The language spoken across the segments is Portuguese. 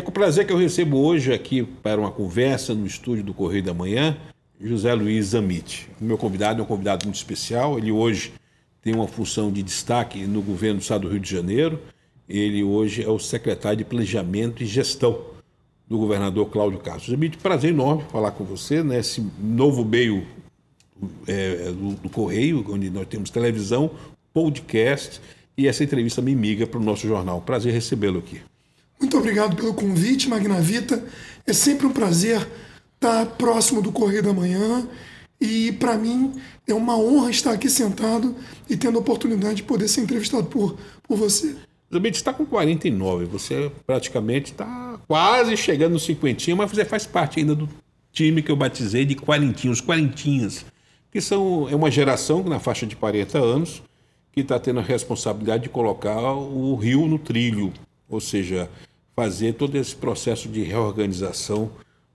é com prazer que eu recebo hoje aqui para uma conversa no estúdio do Correio da Manhã, José Luiz Zamit. O meu convidado é um convidado muito especial. Ele hoje tem uma função de destaque no governo do estado do Rio de Janeiro. Ele hoje é o secretário de Planejamento e Gestão do governador Cláudio Castro. Zamit, prazer enorme falar com você nesse novo meio é, do, do Correio, onde nós temos televisão, podcast e essa entrevista me miga para o nosso jornal. Prazer recebê-lo aqui. Muito obrigado pelo convite, Magnavita. É sempre um prazer estar próximo do Correio da Manhã e, para mim, é uma honra estar aqui sentado e tendo a oportunidade de poder ser entrevistado por, por você. Você está com 49, você praticamente está quase chegando nos cinquentinha, mas você faz parte ainda do time que eu batizei de quarentinhos, quarentinhas, que são é uma geração na faixa de 40 anos que está tendo a responsabilidade de colocar o rio no trilho, ou seja, fazer todo esse processo de reorganização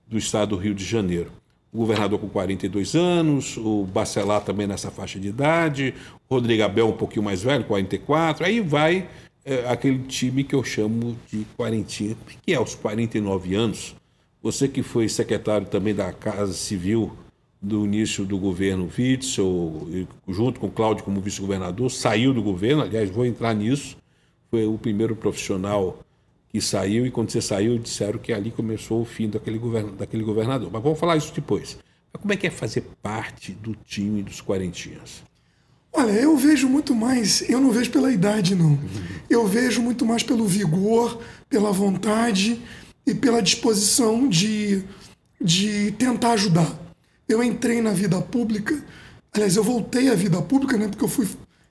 do estado do Rio de Janeiro. O governador com 42 anos, o Bacelar também nessa faixa de idade, o Rodrigo Abel um pouquinho mais velho, 44, aí vai é, aquele time que eu chamo de quarentinha. É que é aos 49 anos? Você que foi secretário também da Casa Civil do início do governo Witzel, junto com Cláudio como vice-governador, saiu do governo, aliás, vou entrar nisso, foi o primeiro profissional e saiu, e quando você saiu, disseram que ali começou o fim daquele, govern daquele governador. Mas vamos falar isso depois. Mas como é que é fazer parte do time dos quarentinhas? Olha, eu vejo muito mais, eu não vejo pela idade, não. Eu vejo muito mais pelo vigor, pela vontade e pela disposição de, de tentar ajudar. Eu entrei na vida pública, aliás, eu voltei à vida pública, né, porque eu fui,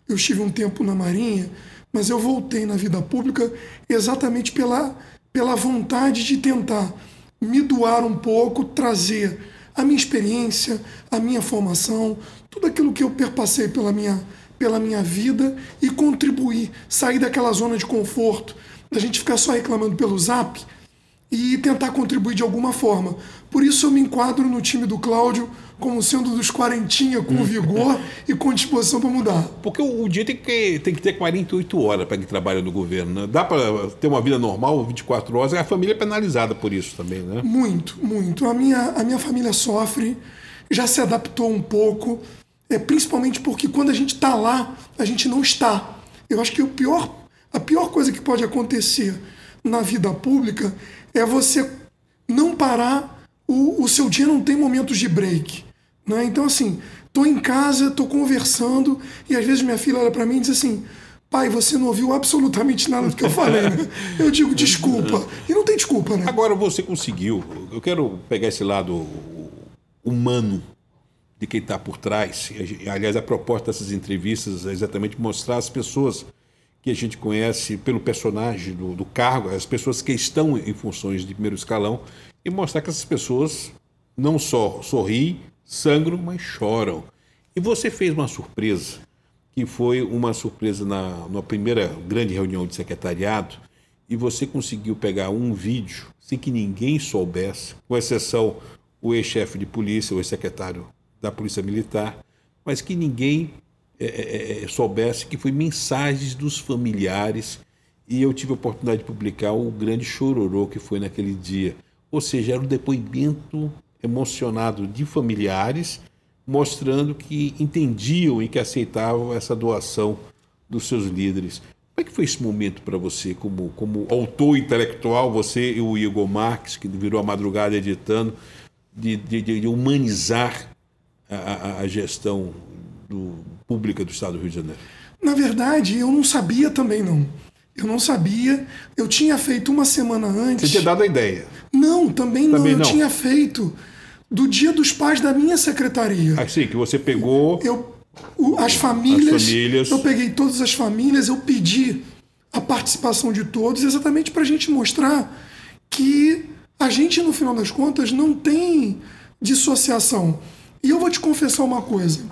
eu estive um tempo na Marinha, mas eu voltei na vida pública exatamente pela, pela vontade de tentar me doar um pouco, trazer a minha experiência, a minha formação, tudo aquilo que eu perpassei pela minha, pela minha vida e contribuir, sair daquela zona de conforto, da gente ficar só reclamando pelo zap e tentar contribuir de alguma forma. Por isso eu me enquadro no time do Cláudio como sendo dos quarentinha com hum. vigor e com disposição para mudar. Porque o, o, dia tem que, tem que ter 48 horas para quem trabalha no governo. Né? Dá para ter uma vida normal, 24 horas, a família é penalizada por isso também, né? Muito, muito. A minha, a minha família sofre, já se adaptou um pouco, é, principalmente porque quando a gente está lá, a gente não está. Eu acho que o pior, a pior coisa que pode acontecer na vida pública é você não parar o, o seu dia não tem momentos de break. Né? Então, assim, tô em casa, tô conversando, e às vezes minha filha olha para mim e diz assim: pai, você não ouviu absolutamente nada do que eu falei. Né? Eu digo desculpa. E não tem desculpa, né? Agora você conseguiu. Eu quero pegar esse lado humano de quem está por trás. Aliás, a proposta dessas entrevistas é exatamente mostrar as pessoas que a gente conhece pelo personagem do, do cargo, as pessoas que estão em funções de primeiro escalão e mostrar que essas pessoas não só sorriem, sangram, mas choram. E você fez uma surpresa, que foi uma surpresa na, na primeira grande reunião de secretariado, e você conseguiu pegar um vídeo sem que ninguém soubesse, com exceção o ex-chefe de polícia, o ex-secretário da Polícia Militar, mas que ninguém é, é, soubesse que foi mensagens dos familiares e eu tive a oportunidade de publicar o grande chororô que foi naquele dia. Ou seja, era um depoimento emocionado de familiares mostrando que entendiam e que aceitavam essa doação dos seus líderes. Como é que foi esse momento para você, como, como autor intelectual, você e o Igor Marques, que virou a madrugada editando, de, de, de humanizar a, a, gestão do, pública do Estado do Rio de Janeiro? Na verdade, eu não sabia também, não. Eu não sabia. Eu tinha feito uma semana antes. Você tinha dado a ideia? Não, também, também não. Eu tinha feito do Dia dos Pais da minha secretaria. Ah, sim, que você pegou. Eu, as, famílias, as famílias. Eu peguei todas as famílias, eu pedi a participação de todos, exatamente para a gente mostrar que a gente, no final das contas, não tem dissociação. E eu vou te confessar uma coisa.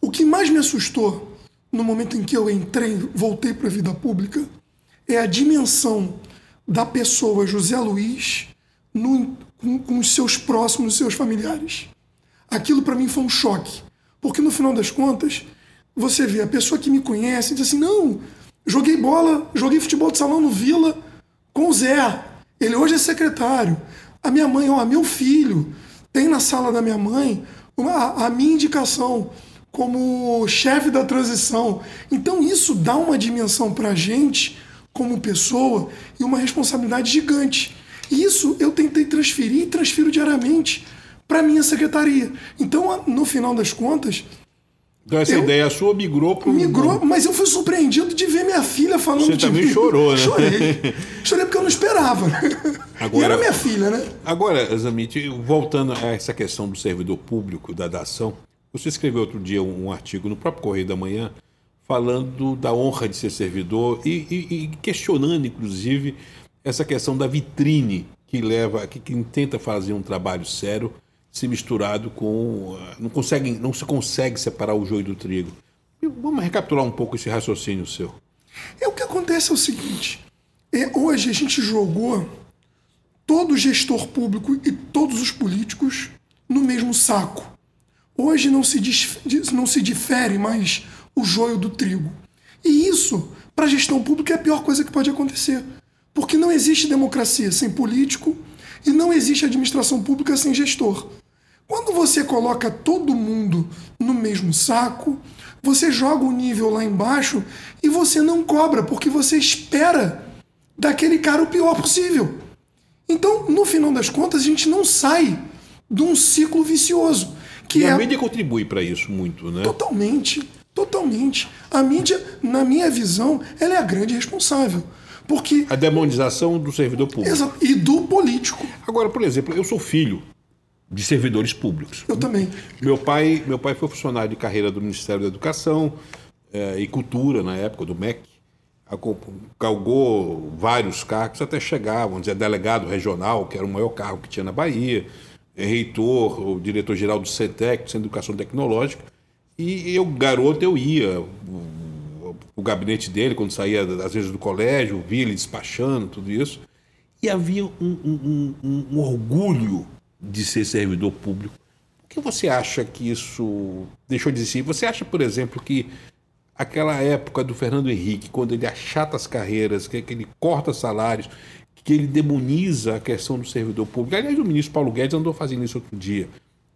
O que mais me assustou no momento em que eu entrei, voltei para a vida pública, é a dimensão da pessoa José Luiz no, com, com os seus próximos, os seus familiares. Aquilo para mim foi um choque, porque no final das contas, você vê a pessoa que me conhece e diz assim: não, joguei bola, joguei futebol de salão no Vila com o Zé. Ele hoje é secretário. A minha mãe, ó, meu filho, tem na sala da minha mãe uma, a minha indicação como chefe da transição. Então isso dá uma dimensão para a gente como pessoa e uma responsabilidade gigante. Isso eu tentei transferir e transfiro diariamente para minha secretaria. Então, no final das contas, então essa eu, ideia sua migrou para Migrou, mas eu fui surpreendido de ver minha filha falando Você de também mim. chorou, né? Chorei. Chorei porque eu não esperava. Agora, e era minha filha, né? Agora, Zamit, voltando a essa questão do servidor público, da dação, você escreveu outro dia um, um artigo no próprio Correio da Manhã falando da honra de ser servidor e, e, e questionando, inclusive, essa questão da vitrine que leva, que tenta fazer um trabalho sério se misturado com. Ah, não, consegue, não se consegue separar o joio do trigo. Vamos recapitular um pouco esse raciocínio seu. É, o que acontece é o seguinte: é, hoje a gente jogou todo gestor público e todos os políticos no mesmo saco. Hoje não se, não se difere mais o joio do trigo. E isso, para a gestão pública, é a pior coisa que pode acontecer. Porque não existe democracia sem político e não existe administração pública sem gestor. Quando você coloca todo mundo no mesmo saco, você joga o nível lá embaixo e você não cobra, porque você espera daquele cara o pior possível. Então, no final das contas, a gente não sai de um ciclo vicioso. Que e é... a mídia contribui para isso muito, né? Totalmente, totalmente. A mídia, na minha visão, ela é a grande responsável. Porque... A demonização do servidor público. Exato. E do político. Agora, por exemplo, eu sou filho de servidores públicos. Eu também. Meu pai, meu pai foi funcionário de carreira do Ministério da Educação eh, e Cultura, na época, do MEC. Galgou vários cargos até chegar, vamos dizer, delegado regional, que era o maior cargo que tinha na Bahia, reitor, o diretor-geral do CETEC, Centro de Educação Tecnológica. E eu, garoto, eu ia. O, o gabinete dele, quando saía, às vezes, do colégio, via ele despachando, tudo isso. E havia um, um, um, um orgulho de ser servidor público. Por que você acha que isso deixou de existir? Você acha, por exemplo, que aquela época do Fernando Henrique, quando ele achata as carreiras, que, ele corta salários, que ele demoniza a questão do servidor público. Aliás, o ministro Paulo Guedes andou fazendo isso outro dia.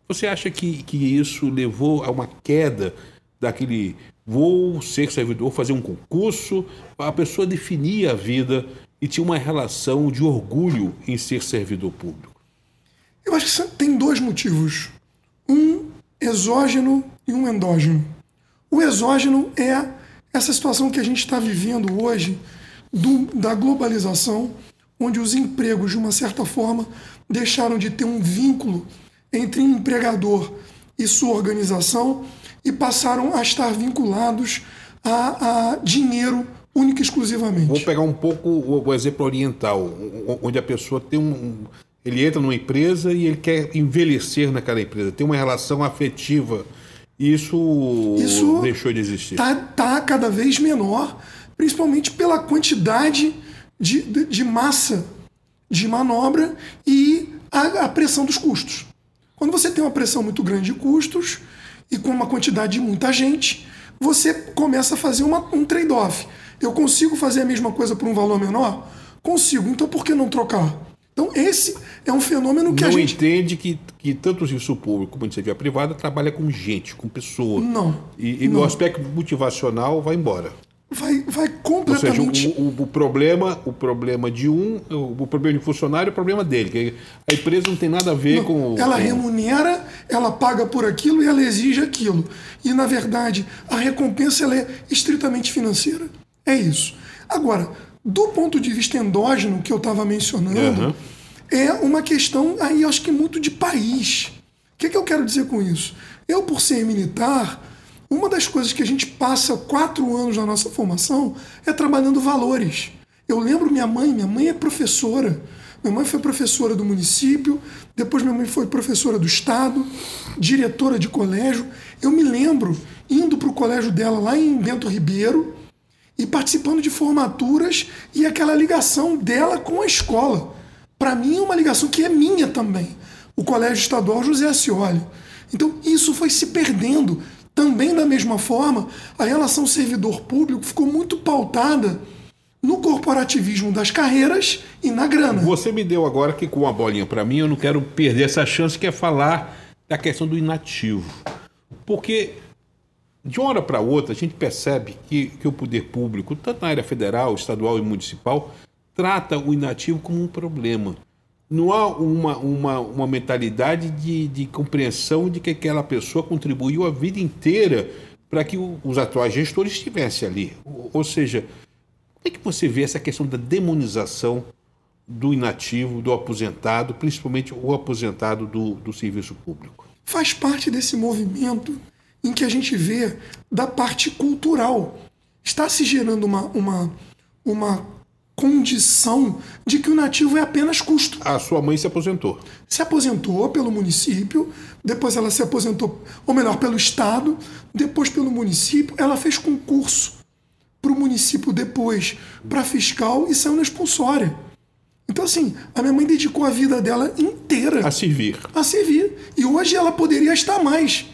Você acha que, que isso levou a uma queda daquele vou ser servidor, fazer um concurso? A pessoa definia a vida e tinha uma relação de orgulho em ser servidor público. Eu acho que tem dois motivos. Um exógeno e um endógeno. O exógeno é essa situação que a gente está vivendo hoje do, da globalização, onde os empregos, de uma certa forma, deixaram de ter um vínculo entre empregador e sua organização e passaram a estar vinculados a, a dinheiro único e exclusivamente. Vou pegar um pouco o, exemplo oriental, onde a pessoa tem um, ele entra numa empresa e ele quer envelhecer naquela empresa, tem uma relação afetiva. Isso, Isso deixou de existir. Está tá cada vez menor, principalmente pela quantidade de, de, de massa de manobra e a, a, pressão dos custos. Quando você tem uma pressão muito grande de custos e com uma quantidade de muita gente, você começa a fazer uma, um trade-off. Eu consigo fazer a mesma coisa por um valor menor? Consigo, então por que não trocar? Então, esse é um fenômeno que não a gente. entende que, que tanto o serviço público como a iniciativa privada trabalha com gente, com pessoa. Não. E, e não. no aspecto motivacional vai embora. Vai, vai completamente. Ou seja, o, o, o, problema, o problema de um, o, o problema de funcionário é o problema dele. Que a empresa não tem nada a ver não, com. Ela com... remunera, ela paga por aquilo e ela exige aquilo. E, na verdade, a recompensa ela é estritamente financeira. É isso. Agora, do ponto de vista endógeno que eu estava mencionando, uhum. é uma questão aí, acho que muito de país. O que, que eu quero dizer com isso? Eu, por ser militar, uma das coisas que a gente passa quatro anos na nossa formação é trabalhando valores. Eu lembro minha mãe, minha mãe é professora. Minha mãe foi professora do município, depois minha mãe foi professora do estado, diretora de colégio. Eu me lembro indo para o colégio dela lá em Bento Ribeiro, e participando de formaturas e aquela ligação dela com a escola. Para mim é uma ligação que é minha também. O Colégio Estadual José Ascioli. Então isso foi se perdendo. Também da mesma forma, a relação servidor público ficou muito pautada no corporativismo das carreiras e na grana. Você me deu agora que com uma bolinha para mim, eu não quero perder essa chance que é falar da questão do inativo. Porque de uma hora para outra a gente percebe que, que o poder público, tanto na área federal, estadual e municipal, trata o inativo como um problema. Não há uma, uma, uma mentalidade de, de compreensão de que aquela pessoa contribuiu a vida inteira para que o, os atuais gestores estivessem ali. Ou, ou seja, como é que você vê essa questão da demonização do inativo, do aposentado, principalmente o aposentado do, do serviço público? Faz parte desse movimento em que a gente vê da parte cultural. Está se gerando uma, uma, uma condição de que o nativo é apenas custo. A sua mãe se aposentou. Se aposentou pelo município, depois ela se aposentou, ou melhor, pelo Estado, depois pelo município, ela fez concurso para o município depois para fiscal e saiu na expulsória. Então, assim, a minha mãe dedicou a vida dela inteira a servir. A servir. E hoje ela poderia estar mais.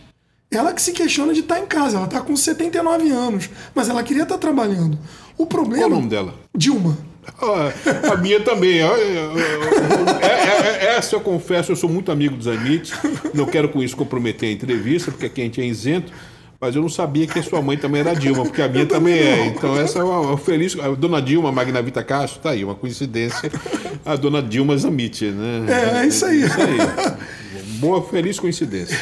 Ela que se questiona de estar em casa. Ela está com 79 anos, mas ela queria estar trabalhando. O problema. Qual o nome dela? Dilma. A minha também. É, é, é, essa eu confesso, eu sou muito amigo dos Anites. Não quero com isso comprometer a entrevista, porque aqui a gente é isento. Mas eu não sabia que a sua mãe também era Dilma, porque a minha também é. Então, essa é uma, feliz. A dona Dilma, Magna Vita Castro, tá aí, uma coincidência. A dona Dilma Zamit, né? É, é isso aí. É isso aí. Boa, feliz coincidência.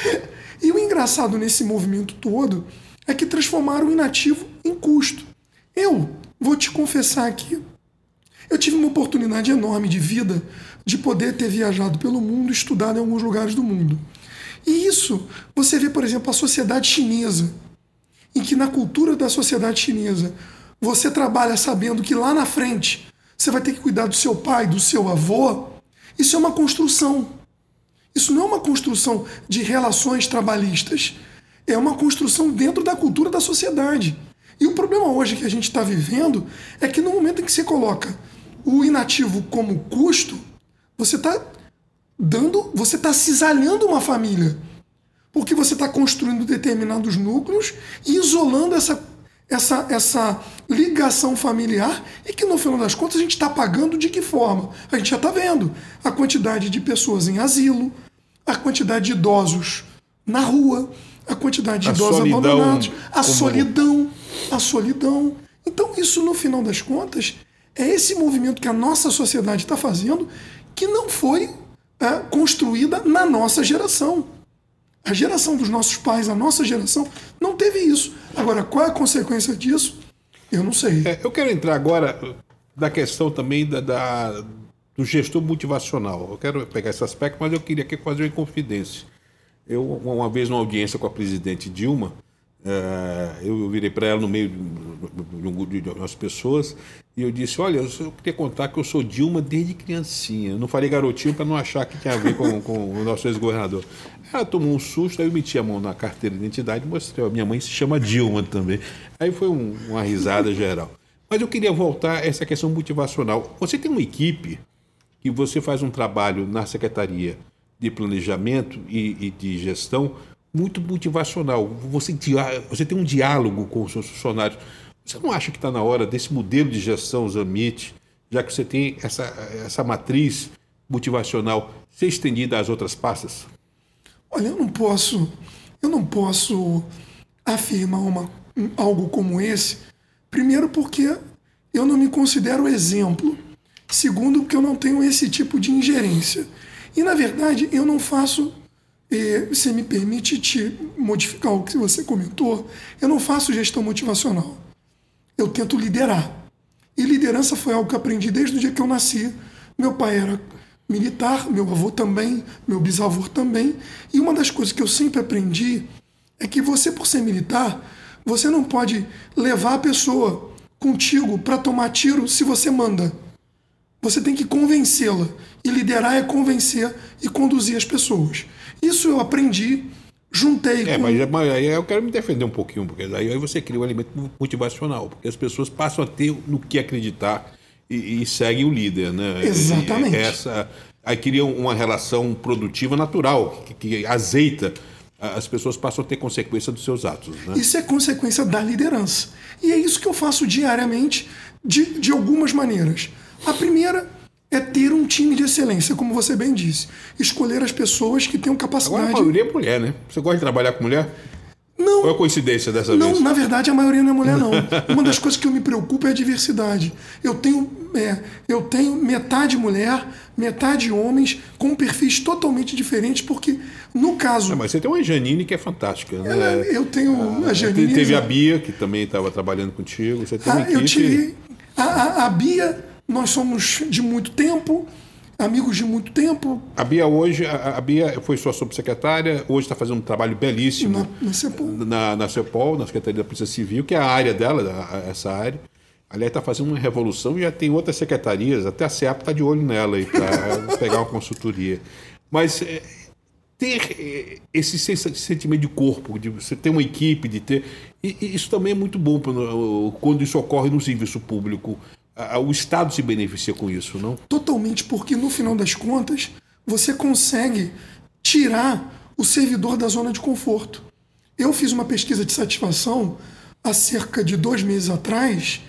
E o engraçado nesse movimento todo é que transformaram o inativo em custo. Eu vou te confessar aqui, eu tive uma oportunidade enorme de vida de poder ter viajado pelo mundo, estudado em alguns lugares do mundo. E isso você vê, por exemplo, a sociedade chinesa, em que na cultura da sociedade chinesa você trabalha sabendo que lá na frente você vai ter que cuidar do seu pai, do seu avô. Isso é uma construção. Isso não é uma construção de relações trabalhistas. É uma construção dentro da cultura da sociedade. E o problema hoje que a gente está vivendo é que no momento em que você coloca o inativo como custo, você está dando, você está cisalhando uma família. Porque você está construindo determinados núcleos e isolando essa, essa, essa ligação familiar e que no final das contas a gente está pagando de que forma? A gente já está vendo a quantidade de pessoas em asilo, a quantidade de idosos na rua, a quantidade de a idosos abandonados, a como... solidão, a solidão. Então isso no final das contas é esse movimento que a nossa sociedade está fazendo que não foi é, construída na nossa geração. A geração dos nossos pais, a nossa geração, não teve isso. Agora, qual é a consequência disso? Eu não sei. É, eu quero entrar agora da questão também da, da, do gestor motivacional. Eu quero pegar esse aspecto, mas eu queria aqui fazer uma confidência. Eu, uma vez, numa audiência com a presidente Dilma, eu virei para ela no meio de, de umas pessoas e eu disse: Olha, eu queria contar que eu sou Dilma desde criancinha. Eu não falei garotinho para não achar que tinha a ver com, com o nosso ex-governador. Ela tomou um susto, aí eu meti a mão na carteira de identidade e mostrei: Minha mãe se chama Dilma também. Aí foi um, uma risada geral. Mas eu queria voltar a essa questão motivacional. Você tem uma equipe que você faz um trabalho na Secretaria de Planejamento e, e de Gestão muito motivacional. Você, você tem um diálogo com os seus funcionários. Você não acha que está na hora desse modelo de gestão Zamit, já que você tem essa, essa matriz motivacional ser estendida às outras pastas? Olha, eu não posso, eu não posso afirmar uma, algo como esse. Primeiro, porque eu não me considero exemplo. Segundo, porque eu não tenho esse tipo de ingerência. E, na verdade, eu não faço e, você me permite te modificar o que você comentou, eu não faço gestão motivacional. Eu tento liderar. E liderança foi algo que aprendi desde o dia que eu nasci. Meu pai era militar, meu avô também, meu bisavô também. E uma das coisas que eu sempre aprendi é que você, por ser militar, você não pode levar a pessoa contigo para tomar tiro se você manda. Você tem que convencê-la. E liderar é convencer e conduzir as pessoas. Isso eu aprendi, juntei é, com... mas, mas aí eu quero me defender um pouquinho, porque aí você cria um elemento motivacional, porque as pessoas passam a ter no que acreditar e, e seguem o líder, né? Exatamente. E essa, aí cria uma relação produtiva natural, que, que azeita as pessoas passam a ter consequência dos seus atos. Né? Isso é consequência da liderança. E é isso que eu faço diariamente de, de algumas maneiras. A primeira é ter um time de excelência, como você bem disse. Escolher as pessoas que tenham capacidade. Agora a maioria é mulher, né? Você gosta de trabalhar com mulher? Não. Ou é coincidência dessa não, vez? na verdade a maioria não é mulher, não. Uma das coisas que eu me preocupo é a diversidade. Eu tenho, é, eu tenho metade mulher, metade homens, com perfis totalmente diferentes, porque no caso. Ah, mas você tem uma Janine que é fantástica, né? ela- eu tenho a Janine. Teve a Bia, que também estava trabalhando contigo. Você tem uma Ah, eu equipe. tive. A, a, a Bia, nós somos de muito tempo, amigos de muito tempo, A Bia hoje, a, a Bia foi sua subsecretária, hoje está fazendo um trabalho belíssimo na, na CEPOL. na, na CEPOL, na Secretaria da Polícia Civil, que é a área dela, a- essa área. Aliás, está fazendo uma revolução e já tem outras secretarias, até a CEAP está de olho nela para pegar uma consultoria. Mas é, ter é, esse sen- sentimento de corpo, de você ter uma equipe, de ter. e- e isso também é muito bom quando isso ocorre no serviço público. O Estado se beneficia com isso, não? Totalmente, porque no final das contas, você consegue tirar o servidor da zona de conforto. Eu fiz uma pesquisa de satisfação há cerca de dois meses atrás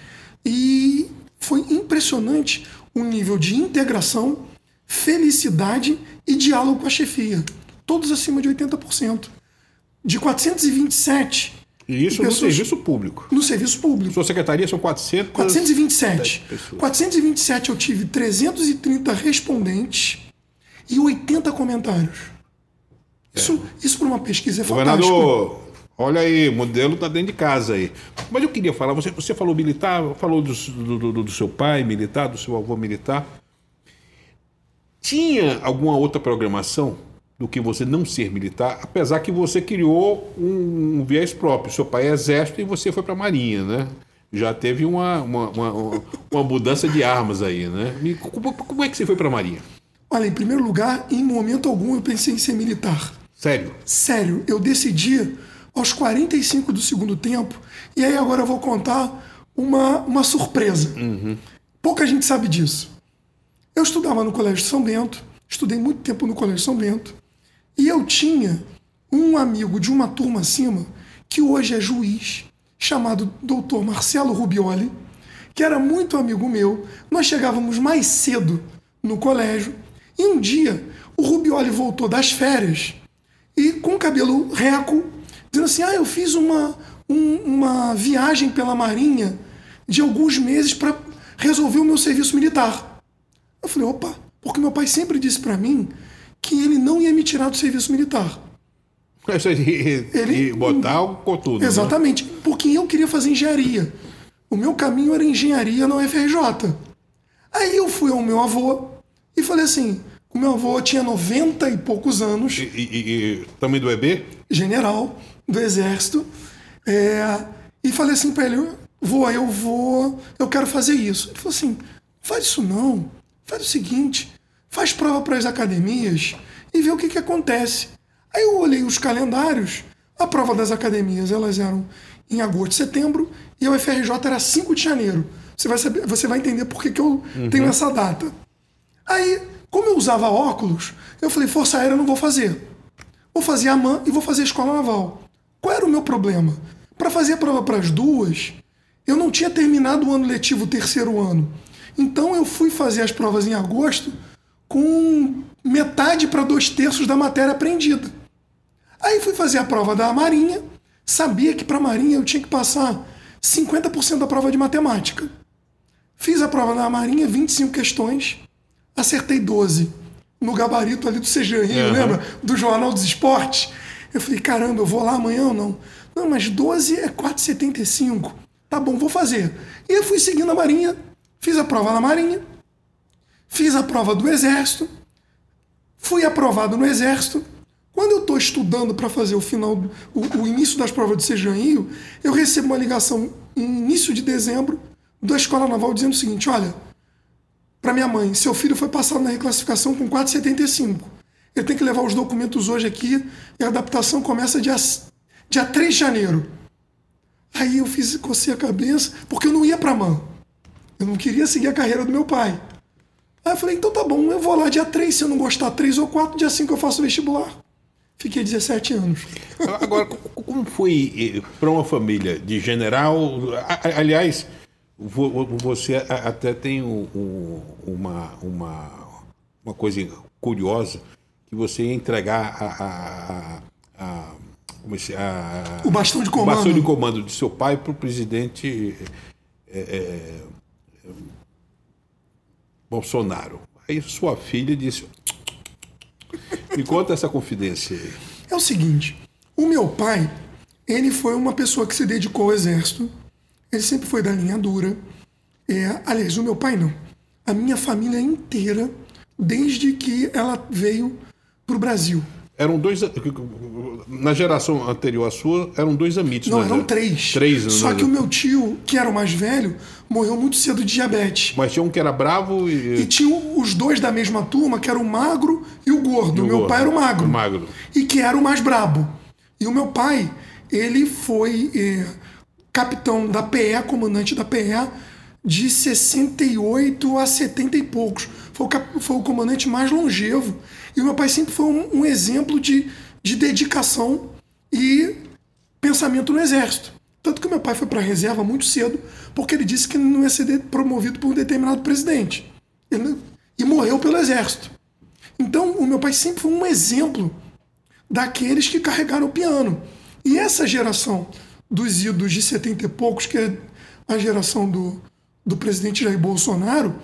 e foi impressionante o nível de integração, felicidade e diálogo com a chefia. Todos acima de 80%. De 427 E isso no Pessoas- serviço público. no serviço público. Sua secretaria são 400. 427. pessoas. 427 eu tive 330 respondentes e 80 comentários. Isso, isso para uma pesquisa é fantástico. Governador, olha aí, o modelo está dentro de casa aí. Mas eu queria falar, você, você falou militar, falou do, do, do- do seu pai militar, do seu avô militar. Tinha alguma outra programação do que você não ser militar, apesar que você criou um, um viés próprio. Seu pai é exército e você foi para a marinha, né? Já teve uma, uma, uma, uma mudança de armas aí, né? Me- Como, como é que você foi para a marinha? Olha, em primeiro lugar, em momento algum eu pensei em ser militar. Sério? Sério, eu decidi aos 45 do segundo tempo, e aí agora eu vou contar uma, uma surpresa. Pouca gente sabe disso. Eu estudava no Colégio São Bento, estudei muito tempo no Colégio São Bento, e eu tinha um amigo de uma turma acima, que hoje é juiz, chamado Dr. Marcelo Rubioli, que era muito amigo meu. Nós chegávamos mais cedo no colégio, e um dia o Rubioli voltou das férias e com o cabelo reco, dizendo assim: Ah, eu fiz uma, um- uma viagem pela Marinha de alguns meses para resolver o meu serviço militar. Eu falei: opa, porque meu pai sempre disse para mim que ele não ia me tirar do serviço militar. E, Ele- e botar o cotudo. né? Exatamente, porque eu queria fazer engenharia. O meu caminho era engenharia na UFRJ. Aí eu fui ao meu avô e falei assim: o meu avô tinha 90 e poucos anos. E, e- e também do EB? general do exército é, e falei assim para ele vou eu vou eu quero fazer isso ele falou assim faz isso não faz o seguinte faz prova para as academias e vê o que que acontece aí eu olhei os calendários a prova das academias elas eram em agosto setembro e a UFRJ era 5 de janeiro você vai saber você vai entender por que, que eu tenho essa data aí como eu usava óculos eu falei força aérea eu não vou fazer Vou fazer a MAN e vou fazer a escola naval. Qual era o meu problema? Para fazer a prova para as duas, eu não tinha terminado o ano letivo, o terceiro ano. Então eu fui fazer as provas em agosto com metade para dois terços da matéria aprendida. Aí fui fazer a prova da Marinha, sabia que para a Marinha eu tinha que passar 50% da prova de matemática. Fiz a prova da Marinha, 25 questões, acertei 12 no gabarito ali do CGI, Aham. lembra? Do Jornal dos Esportes. Eu falei, caramba, eu vou lá amanhã ou não? Não, mas 12 é 4,75. Tá bom, vou fazer. E eu fui seguindo a Marinha, fiz a prova na Marinha, fiz a prova do Exército, fui aprovado no Exército. Quando eu estou estudando para fazer o final, o, o início das provas do Sejanio, eu recebo uma ligação em início de dezembro da Escola Naval dizendo o seguinte: olha, para minha mãe, seu filho foi passado na reclassificação com 4,75. Ele tem que levar os documentos hoje aqui e a adaptação começa dia, dia 3 de janeiro. Aí eu fiz, cocei a cabeça, porque eu não ia para MAN. Eu não queria seguir a carreira do meu pai. Aí eu falei, então tá bom, eu vou lá dia 3, se eu não gostar 3 ou 4, dia 5 eu faço vestibular. Fiquei 17 anos. Agora, co- como foi para uma família de general? Aliás, Você até tem uma, uma, uma coisa curiosa que você ia entregar a, a, a, a, o bastão de comando, o bastão de comando de seu pai para o presidente é, é, Bolsonaro. Aí sua filha disse: Me conta essa confidência aí. É o seguinte: o meu pai, ele foi uma pessoa que se dedicou ao exército, ele sempre foi da linha dura. É, aliás, o meu pai não. A minha família inteira, desde que ela veio para o Brasil. Eram dois. Na geração anterior à sua, eram dois amitos. Não, eram três. Três, Só que o meu tio, que era o mais velho, morreu muito cedo de diabetes. Mas tinha um que era bravo e. E tinha os dois da mesma turma, que era o magro e o gordo. E o meu gordo. pai era o magro. O magro. E que era o mais brabo. E o meu pai, ele foi é, capitão da PE, comandante da PE, de 68 a 70 e poucos. Foi o, foi o comandante mais longevo. E o meu pai sempre foi um, um exemplo de, de dedicação e pensamento no exército. Tanto que meu pai foi para a reserva muito cedo, porque ele disse que não ia ser promovido por um determinado presidente. Ele, e morreu pelo exército. Então, o meu pai sempre foi um exemplo daqueles que carregaram o piano. E essa geração dos idos de 70 e poucos, que é a geração do, do presidente Jair Bolsonaro,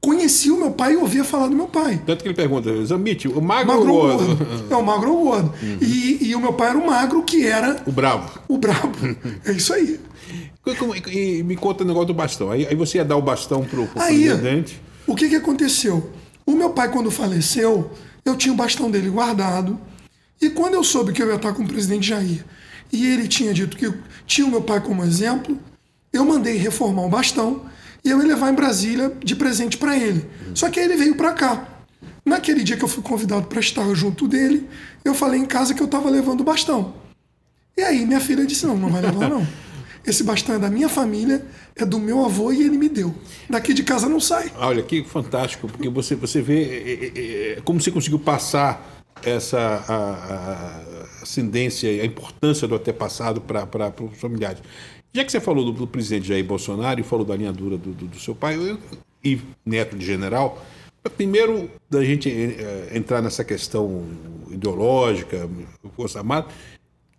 conhecia o meu pai e ouvia falar do meu pai. Tanto que ele pergunta, Zamite, o magro, magro ou gordo? gordo? É, o magro ou gordo. Uhum. E, e, o meu pai era o magro, que era... O bravo. O bravo. é isso aí. E, e, me conta o negócio do bastão. Aí, aí você ia dar o bastão pro, pro aí, presidente? O que que aconteceu? O meu pai, quando faleceu, eu tinha o bastão dele guardado. E quando eu soube que eu ia estar com o presidente Jair, e ele tinha dito que tinha o meu pai como exemplo, eu mandei reformar o bastão e eu ia levar em Brasília de presente para ele. Só que aí ele veio para cá. Naquele dia que eu fui convidado para estar junto dele, eu falei em casa que eu estava levando o bastão. E aí minha filha disse: Não, não vai levar, não. Esse bastão é da minha família, é do meu avô e ele me deu. Daqui de casa não sai. Olha, que fantástico, porque você, você vê é, é, é, como você conseguiu passar essa a, a ascendência a importância do até passado para os familiares. Já que você falou do, do, presidente Jair Bolsonaro e falou da linha dura do, do, do seu pai eu, e neto de general, primeiro da gente é, entrar nessa questão ideológica, Força Armada,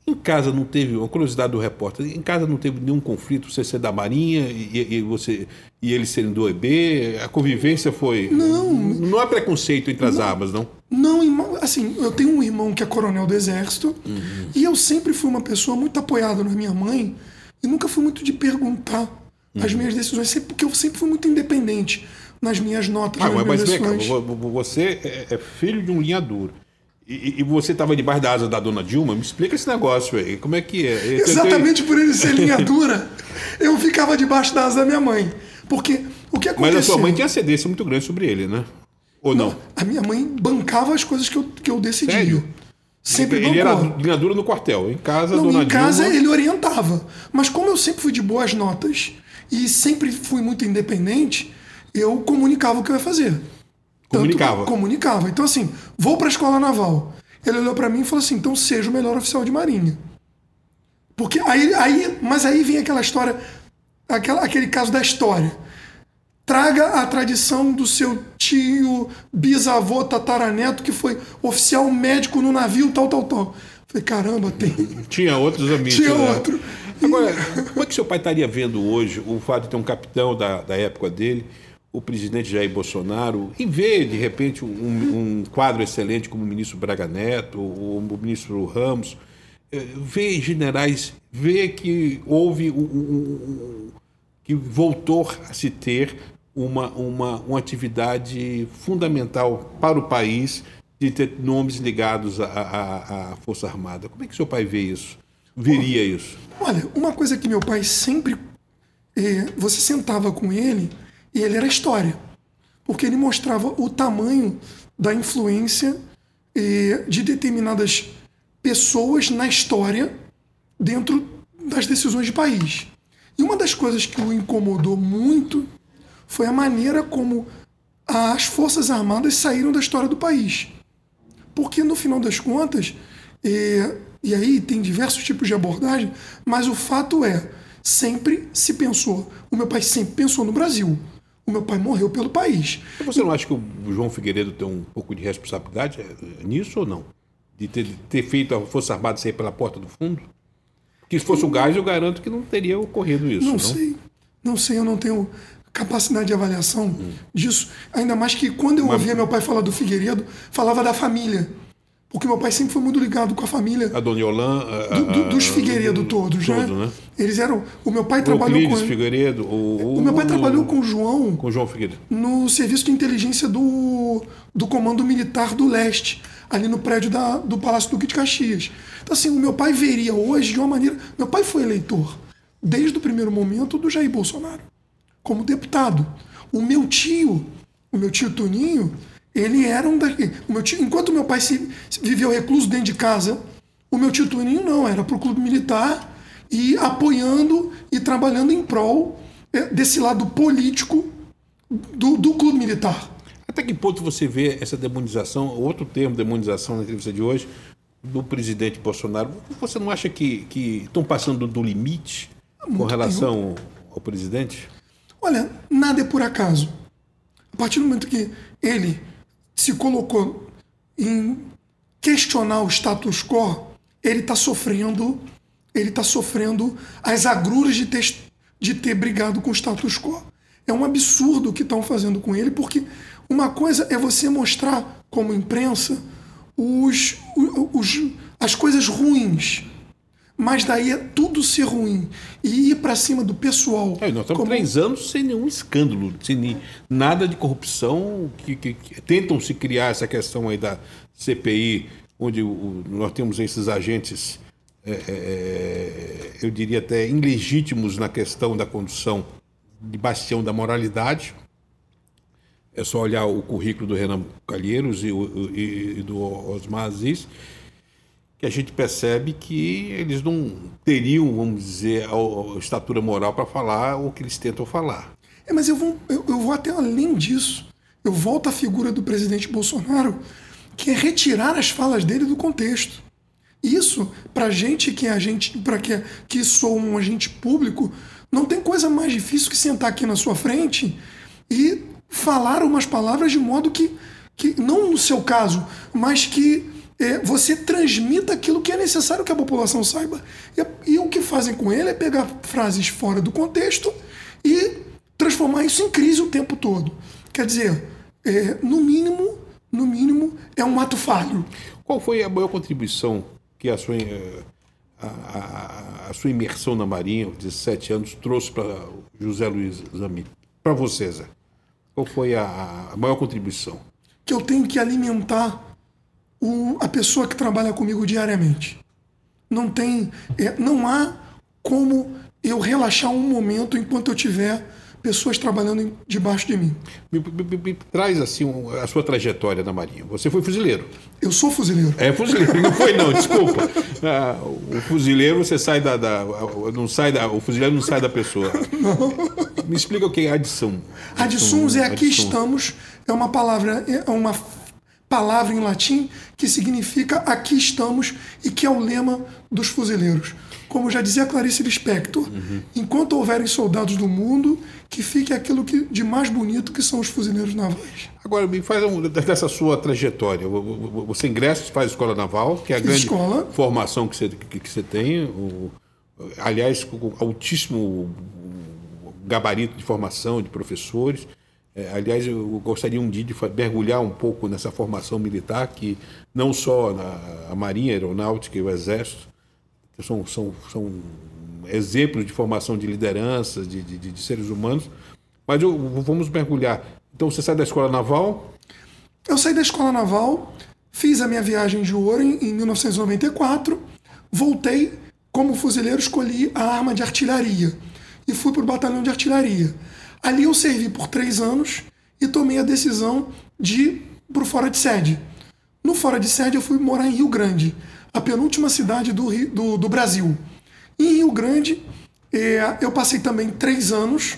em casa não teve, uma curiosidade do repórter, em casa não teve nenhum conflito, você ser da Marinha e, e você e eles serem do EB, a convivência foi. Não. Não há preconceito entre as não, armas, não? Não, assim, eu tenho um irmão que é coronel do Exército uhum. e eu sempre fui uma pessoa muito apoiada na minha mãe e nunca fui muito de perguntar uhum. as minhas decisões, porque eu sempre fui muito independente nas minhas notas. Ah, nas mas, minhas mas vem você é, é filho de um linha dura. E, e, você estava debaixo da asa da dona Dilma? Me explica esse negócio aí. Como é que é? Exatamente por ele ser linha dura, eu ficava debaixo da asa da minha mãe. Porque o que aconteceu... Mas a sua mãe tinha cedência muito grande sobre ele, né? Ou não? não? A minha mãe bancava as coisas que eu, que eu decidia. Sério? Sempre ele era linha dura no quartel. Em casa, não, dona em casa Dilma... ele orientava. Mas como eu sempre fui de boas notas e sempre fui muito independente, eu comunicava o que eu ia fazer. Comunicava. Tanto, comunicava. Então, assim, vou para a escola naval. Ele olhou para mim e falou assim: então seja o melhor oficial de marinha. Porque aí, aí mas aí vem aquela história, aquela, aquele caso da história. Traga a tradição do seu tio, bisavô, tataraneto, que foi oficial médico no navio, tal, tal, tal. Falei, caramba, tem. Tinha outros amigos. Tinha né? outro. Agora, como é que seu pai estaria vendo hoje o fato de ter um capitão da, da época dele o presidente Jair Bolsonaro, em ver, de repente, um, um quadro excelente como o ministro Braga Neto, ou o ministro Ramos, eh, ver generais, ver que houve um, um, que voltou a se ter uma, uma, uma atividade fundamental para o país de ter nomes ligados à, à, à Força Armada. Como é que seu pai vê isso? Veria isso? Olha, uma coisa que meu pai sempre. Eh, você sentava com ele e ele era história, porque ele mostrava o tamanho da influência eh, de determinadas pessoas na história dentro das decisões de país. E uma das coisas que o incomodou muito foi a maneira como as Forças Armadas saíram da história do país. Porque, no final das contas, eh, e aí tem diversos tipos de abordagem, mas o fato é sempre se pensou. O meu pai sempre pensou no Brasil. O meu pai morreu pelo país. Você não acha que o João Figueiredo tem um pouco de responsabilidade é, nisso ou não? De ter, ter feito a Força Armada sair pela porta do fundo? Que se fosse o gás, eu garanto que não teria ocorrido isso. Não, não? sei. Não sei, eu não tenho capacidade de avaliação hum. disso. Ainda mais que quando eu Mas... ouvia meu pai falar do Figueiredo, falava da família. Porque meu pai sempre foi muito ligado com a família. A Dona Yolan. A, do, do, dos Figueiredo todos, né? Todo, né? Eles eram. O meu pai o trabalhou Euclides com. Figueiredo. O, o meu pai trabalhou com o João. Com o João Figueiredo. No serviço de inteligência do, do Comando Militar do Leste, ali no prédio da, do Palácio Duque de Caxias. Então, assim, o meu pai veria hoje de uma maneira. Meu pai foi eleitor desde o primeiro momento do Jair Bolsonaro, como deputado. O meu tio, o meu tio Toninho, ele era um daqui. O meu tio, enquanto meu pai se, viveu recluso dentro de casa, o meu tio Toninho não, era para o clube militar e apoiando e trabalhando em prol é, desse lado político do, do clube militar. Até que ponto você vê essa demonização, outro termo, demonização na entrevista de hoje, do presidente Bolsonaro? Você não acha que, estão passando do limite Muito com relação ao presidente? Olha, nada é por acaso. A partir do momento que ele se colocou em questionar o status quo, ele está sofrendo, ele está sofrendo as agruras de ter, de ter brigado com o status quo. É um absurdo o que estão fazendo com ele, porque uma coisa é você mostrar como imprensa os, os, as coisas ruins mas daí é tudo ser ruim e ir para cima do pessoal. É, nós estamos como... três anos sem nenhum escândalo, sem nada de corrupção, que, que, que, tentam se criar essa questão aí da CPI, onde o, nós temos esses agentes, é, é, é, eu diria até ilegítimos na questão da condução de bastião da moralidade. É só olhar o currículo do Renan Calheiros e, e, e do Osmar Aziz que a gente percebe que eles não teriam, vamos dizer, a, estatura moral para falar o que eles tentam falar. É, mas eu vou, eu, eu vou até além disso. Eu volto à figura do presidente Bolsonaro, que é retirar as falas dele do contexto. Isso, para gente que é agente, para que, que sou um agente público, não tem coisa mais difícil que sentar aqui na sua frente e falar umas palavras de modo que, que não no seu caso, mas que você transmita aquilo que é necessário que a população saiba. E, e, o que fazem com ele é pegar frases fora do contexto e transformar isso em crise o tempo todo. Quer dizer, é, no mínimo, no mínimo, é um ato falho. Qual foi a maior contribuição que a sua, é, a, a, a sua imersão na Marinha, 17 anos, trouxe para José Luiz Zami? Para você, Zé? Qual foi a, a maior contribuição? Que eu tenho que alimentar o, a pessoa que trabalha comigo diariamente. Não tem, é, não há como eu relaxar um momento enquanto eu tiver pessoas trabalhando debaixo de mim. Me, me, me, traz assim a sua trajetória na Marinha. Você foi fuzileiro. Eu sou fuzileiro. É fuzileiro. Não foi não, desculpa. Ah, o fuzileiro você sai da, da, não sai da, o fuzileiro não sai da pessoa. Não. Me explica o que é adição. Adição é aqui estamos. É uma palavra, é uma palavra em latim que significa aqui estamos e que é o lema dos fuzileiros. Como já dizia Clarice Lispector, uhum. enquanto houverem soldados do mundo, que fique aquilo que, de mais bonito que são os fuzileiros navais. Agora, me faz um, dessa sua trajetória. Você ingressa, faz escola naval, que é a grande escola. formação que você, que, você tem. O, aliás, com altíssimo gabarito de formação de professores. É, aliás, eu gostaria um dia de mergulhar um pouco nessa formação militar, que não só na, a Marinha, a Aeronáutica e o Exército são, são, são exemplos de formação de liderança, de, de, de seres humanos, mas eu, vamos mergulhar. Então, você sai da Escola Naval? Eu saí da Escola Naval, fiz a minha viagem de ouro em, em 1994, voltei como fuzileiro, escolhi a arma de artilharia e fui para o batalhão de artilharia. Ali eu servi por três anos e tomei a decisão de ir para o Fora de Sede. No Fora de Sede eu fui morar em Rio Grande, a penúltima cidade do, do, do Brasil. Em Rio Grande é, eu passei também três anos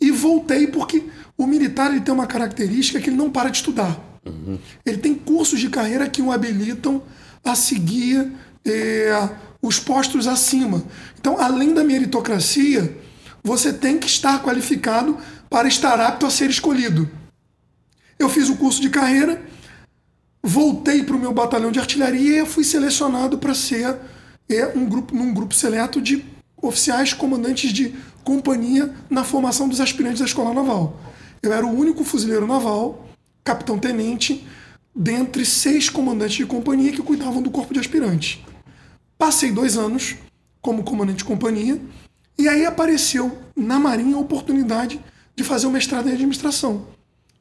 e voltei porque o militar ele tem uma característica que ele não para de estudar. Uhum. Ele tem cursos de carreira que o habilitam a seguir é, os postos acima. Então, além da meritocracia, você tem que estar qualificado para estar apto a ser escolhido. Eu fiz o curso de carreira, voltei para o meu batalhão de artilharia e fui selecionado para ser é, um grupo, num grupo seleto de oficiais comandantes de companhia na formação dos aspirantes da escola naval. Eu era o único fuzileiro naval, capitão-tenente, dentre seis comandantes de companhia que cuidavam do corpo de aspirantes. Passei dois anos como comandante de companhia e aí apareceu na Marinha a oportunidade de fazer o mestrado em administração.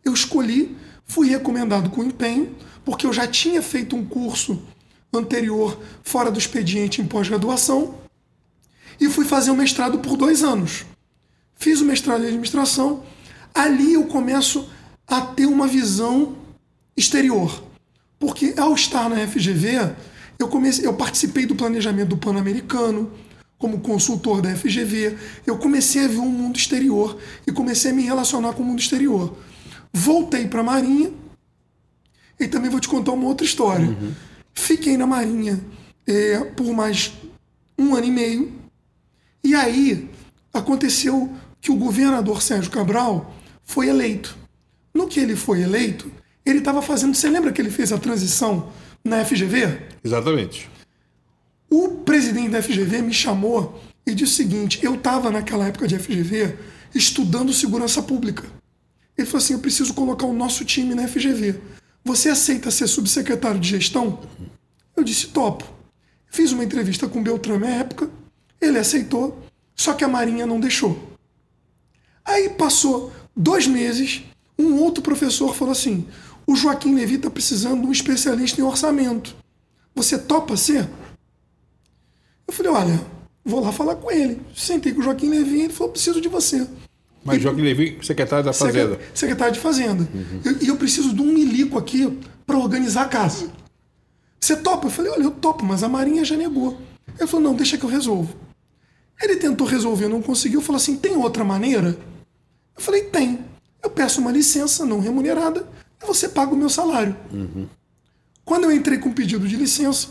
Eu escolhi, fui recomendado com empenho, porque eu já tinha feito um curso anterior fora do expediente em pós-graduação e fui fazer o mestrado por dois anos. Fiz o mestrado em administração, ali eu começo a ter uma visão exterior. Porque ao estar na FGV, eu, comecei, eu participei do planejamento do Pan-Americano, como consultor da FGV, eu comecei a ver um mundo exterior e comecei a me relacionar com o mundo exterior. Voltei para a Marinha e também vou te contar uma outra história. Uhum. Fiquei na Marinha é, por mais um ano e meio e aí aconteceu que o governador Sérgio Cabral foi eleito. No que ele foi eleito, ele estava fazendo. Você lembra que ele fez a transição na FGV? Exatamente. O presidente da FGV me chamou e disse o seguinte: eu estava naquela época de FGV estudando segurança pública. Ele falou assim: eu preciso colocar o nosso time na FGV. Você aceita ser subsecretário de gestão? Eu disse: topo. Fiz uma entrevista com o Beltrame na época, ele aceitou, só que a Marinha não deixou. Aí passou dois meses, um outro professor falou assim: o Joaquim Levi está precisando de um especialista em orçamento. Você topa ser? Eu falei: olha, vou lá falar com ele. Sentei com o Joaquim Levi e ele falou: preciso de você. Mas e, Joaquim Levi, secretário da Fazenda. Secretário de Fazenda. Uhum. E eu, eu, preciso de um milico aqui para organizar a casa. Você topa? Eu falei: olha, eu topo, mas a Marinha já negou. Ele falou: não, deixa que eu resolvo. Ele tentou resolver, não conseguiu, falou assim: tem outra maneira? Eu falei: tem. Eu peço uma licença não remunerada e você paga o meu salário. Uhum. Quando eu entrei com o pedido de licença,